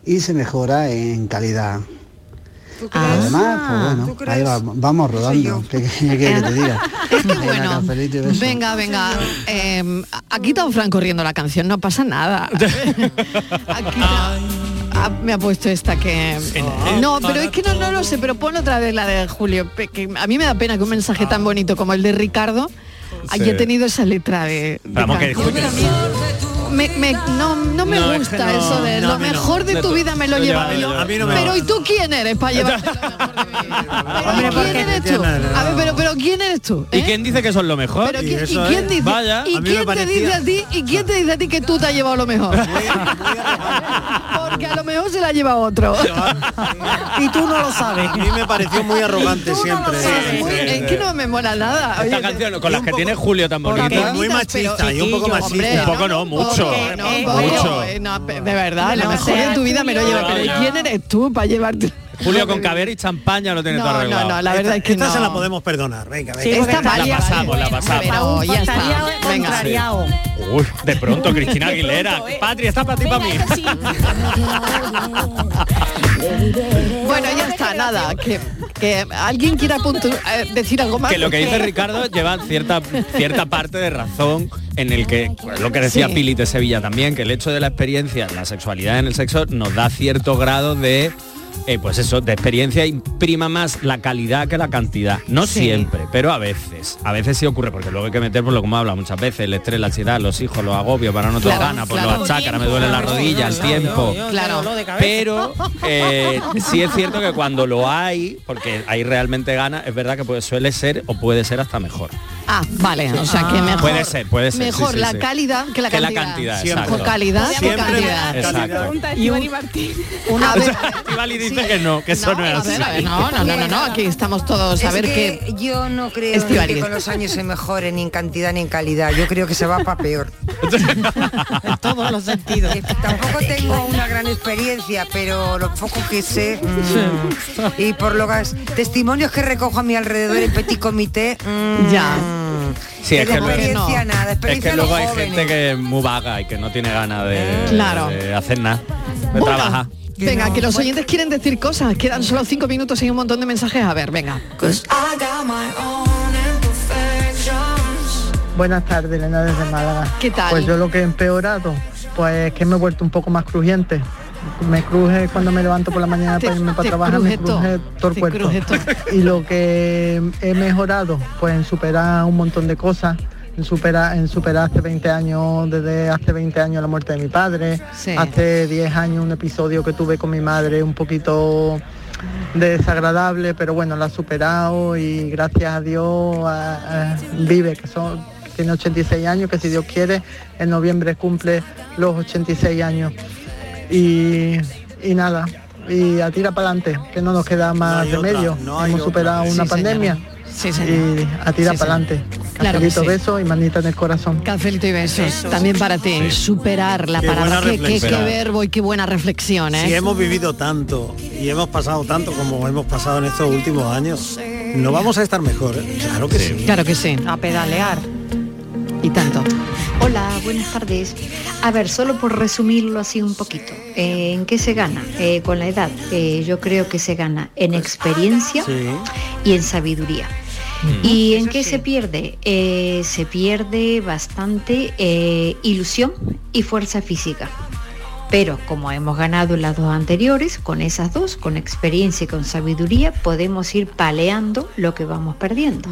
y se mejora en calidad. Ah. Además, pues bueno, ahí va- vamos rodando. ¿Qué, qué- qué quieres que te diga? Venga, bueno. Venga, venga. eh, aquí está Fran corriendo la canción, no pasa nada. Aquí está- Ah, me ha puesto esta que... No, pero es que no, no lo sé, pero pon otra vez la de Julio. Que a mí me da pena que un mensaje tan bonito como el de Ricardo haya tenido esa letra de... de Vamos, que canción. Me- me- no, no me No, es gusta que eso de lo mejor de tu vida me lo lleva yo. ella. A mí no me pero. ¿y tú quién eres para llevarte lo mejor de mi vida? Pero ¿quién eres tú? A ver, pero, pero ¿quién eres tú? ¿Y quién dice que son lo mejor? Pero ¿quién- ¿Y quién dice, Vaya. ¿y quién te dice a ti y quién te dice a ti que tú te has llevado lo mejor? Porque a lo mejor se la lleva otro. y tú no lo sabes. A mí me pareció muy arrogante siempre. Es que no me mola nada. Esta Oye, canción con las que tiene Julio tan bonita. Muy machista y un poco machista. Un poco no, mucho. No, un poco, mucho. eh, no, de verdad, lo No mejor de tu vida me lo llevo. Pero ¿y quién eres tú para llevarte? Julio con caber y champaña lo tiene todo arreglado. no, la verdad es que Esta no. se la podemos perdonar. Venga, venga. Sí, Esta la vale, pasamos, la pasamos. Pero ya está. Venga. Uy, de pronto Cristina Aguilera. Patri, está para ti para mí. Bueno, ya está, nada. Que, que alguien quiera eh, decir algo más. Que lo que dice Ricardo lleva cierta cierta parte de razón en el que pues, lo que decía Sí. Pili de Sevilla también, que el hecho de la experiencia, la sexualidad en el sexo nos da cierto grado de eh, pues eso, de experiencia imprima más la calidad que la cantidad. No Sí. siempre, pero a veces. A veces sí ocurre, porque luego hay que meter, por lo como habla muchas veces, el estrés, la ansiedad, los hijos, los agobios, para no te Claro, ganas, pues claro. los achacas, me duele la rodilla, el tiempo. Claro. Pero eh, sí es cierto que cuando lo hay, porque hay realmente ganas, es verdad que puede, suele ser o puede ser hasta mejor. Ah, vale, o sea que mejor. Puede ser, puede ser. Mejor sí, la sí. calidad que la Que la cantidad. Siempre. calidad que Siempre cantidad. Exacto. Y un- Una a ver, Estivali dice que no, que eso no, es a así. ver, a ver, no, no, no, no, no, aquí estamos todos a Es ver que qué. yo no creo ni Estivaliz. que con los años se mejore ni en cantidad ni en calidad. Yo creo que se va para peor. en todos los sentidos. Tampoco tengo una gran experiencia, pero lo poco que sé mm, y por los testimonios que recojo a mi alrededor en petit comité, mm, Ya. Sí, es que, nada, es que luego hay jóvenes. gente que es muy vaga y que no tiene ganas de, Claro. de hacer nada, de Bueno, trabajar. Venga, que los oyentes quieren decir cosas. Quedan solo cinco minutos y un montón de mensajes. A ver, venga. Buenas tardes, Elena desde Málaga. ¿Qué tal? Pues yo lo que he empeorado, pues que me he vuelto un poco más crujiente. Me cruje cuando me levanto por la mañana para irme para trabajar, me cruje todo. Y lo que he mejorado, pues en superar un montón de cosas, en superar, en superar hace 20 años, desde hace 20 años la muerte de mi padre, Sí. hace 10 años un episodio que tuve con mi madre un poquito desagradable, pero bueno, la ha superado y gracias a Dios a- a- vive, que son, tiene 86 años, que si Dios quiere, en noviembre cumple los 86 años. Y, y nada, y a tira para adelante, que no nos queda más otra, remedio. no Hemos otra. superado Sí, una señora. pandemia. Sí. Y a tira Sí, para adelante. Claro Cafelito, sí. beso y manita en el corazón. Cafelito y besos. También para ti. Superar la Qué Qué, qué- verbo y qué buena reflexión, ¿eh? Si hemos vivido tanto y hemos pasado tanto como hemos pasado en estos últimos años, no vamos a estar mejor, ¿eh? Claro que sí. Claro que sí. A pedalear. Y tanto. Hola, buenas tardes. A ver, solo por resumirlo así un poquito. eh, ¿En qué se gana? Eh, con la edad. Eh, yo creo que se gana en experiencia y en sabiduría. ¿Y en qué se pierde? Eh, se pierde bastante ilusión y fuerza física. Pero como hemos ganado en las dos anteriores, con esas dos, con experiencia y con sabiduría, podemos ir paleando lo que vamos perdiendo.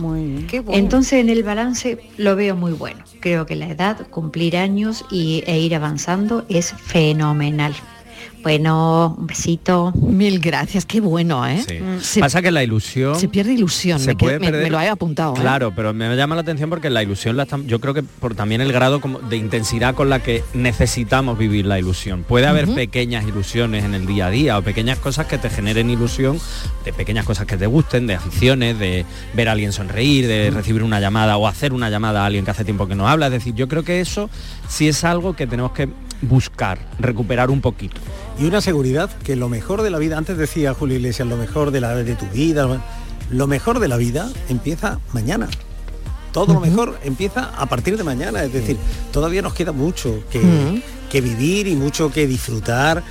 Entonces en el balance lo veo muy bueno. Creo que la edad, cumplir años y, e ir avanzando es fenomenal. Bueno, un besito. Mil gracias, qué bueno, ¿eh? Sí. Se, Pasa que la ilusión... se pierde ilusión, se me, puede qued- me- perder- me lo he apuntado. ¿eh? Claro, pero me llama la atención porque la ilusión, la yo creo que por también el grado como de intensidad con la que necesitamos vivir la ilusión. Puede haber pequeñas ilusiones en el día a día o pequeñas cosas que te generen ilusión, de pequeñas cosas que te gusten, de aficiones, de ver a alguien sonreír, de recibir una llamada o hacer una llamada a alguien que hace tiempo que no habla. Es decir, yo creo que eso sí es algo que tenemos que buscar, recuperar un poquito. Y una seguridad que lo mejor de la vida, antes decía Julio Iglesias, lo mejor de, la, de tu vida, lo mejor de la vida empieza mañana. Todo lo mejor empieza a partir de mañana, es decir, todavía nos queda mucho que, que vivir y mucho que disfrutar.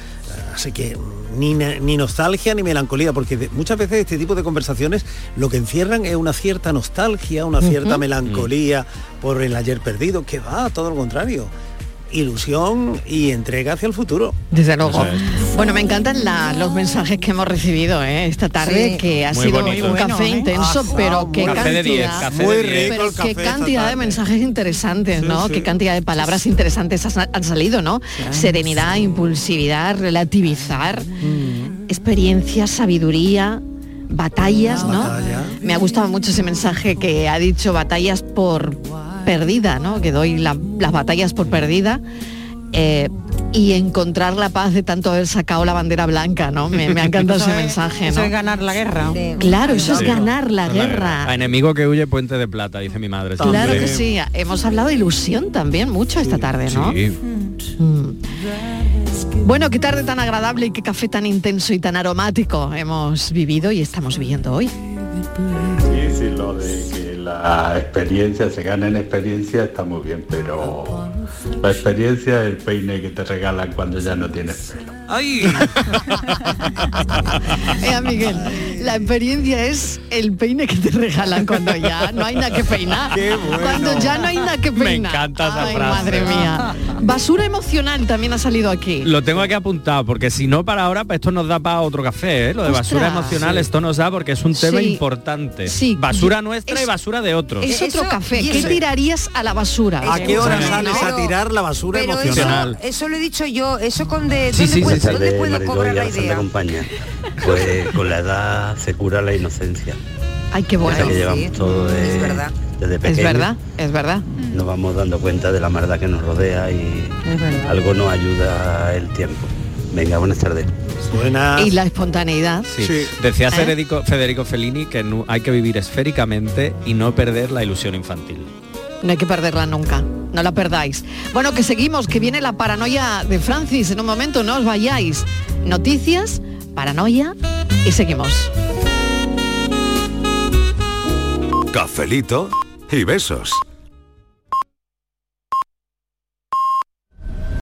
Así que ni, ni nostalgia ni melancolía, porque de- muchas veces este tipo de conversaciones lo que encierran es una cierta nostalgia, una cierta melancolía por el ayer perdido, que va, todo lo contrario. Ilusión y entrega hacia el futuro. Desde luego. Bueno, me encantan la- los mensajes que hemos recibido ¿eh? esta tarde, Sí. que ha Muy sido bonito. un bueno, café ¿eh? intenso, pero qué diez, cantidad, Muy de rico el café cantidad mensajes interesantes, Sí, ¿no? sí. Qué cantidad de palabras interesantes han salido, ¿no? Serenidad, impulsividad, relativizar, experiencia, sabiduría, batallas, ¿no? Batalla. Me ha gustado mucho ese mensaje que ha dicho batallas por perdida, ¿no? Que doy la- las batallas por perdida. eh, y encontrar la paz de tanto haber sacado la bandera blanca, ¿no? Me, me ha encantado Eso ese es- mensaje, eso ¿no? es ganar la guerra. Claro, eso es ganar la A guerra. enemigo que huye, puente de plata, dice mi madre. Claro que sí. Hemos hablado de ilusión también mucho esta tarde, ¿no? Sí. Mm. Bueno, qué tarde tan agradable y qué café tan intenso y tan aromático hemos vivido y estamos viviendo hoy. Sí, sí, lo de que la experiencia se gana en experiencia está muy bien, pero la experiencia es el peine que te regalan cuando ya no tienes pelo. ¡Ay! Eh, Miguel, la experiencia es el peine que te regalan cuando ya no hay nada que peinar. Qué bueno. Cuando ya no hay nada que Me peinar. encanta esa Ay, frase. madre mía. Basura emocional también ha salido aquí. Lo tengo aquí apuntado, porque si no para ahora, pues esto nos da para otro café, ¿eh? Lo de basura emocional, esto nos da porque es un tema Sí. importante. Sí, basura yo- nuestra es- y basura de otros. Es otro Eso- café. ¿Qué eso- tirarías a la basura? ¿A qué hora sales a tirar la basura Pero emocional? eso lo he dicho yo, eso con de Sí, ¿dónde, sí, puedo, sí, Mariló cobrar y? Compañía. Pues con la edad se cura la inocencia. Ay, qué bueno. Esa que sí, llevamos todos de- es verdad. desde Es pequeños. verdad, es verdad. Nos vamos dando cuenta de la maldad que nos rodea y Es algo nos ayuda el tiempo. Venga, buenas tardes. Buenas. Y la espontaneidad. Sí. Sí. Decía ¿Eh? Federico, Federico Fellini que no- hay que vivir esféricamente y no perder la ilusión infantil. No hay que perderla nunca. No la perdáis. Bueno, que seguimos, que viene la paranoia de Francis en un momento, no os vayáis. Noticias, paranoia y seguimos. Cafelito y besos.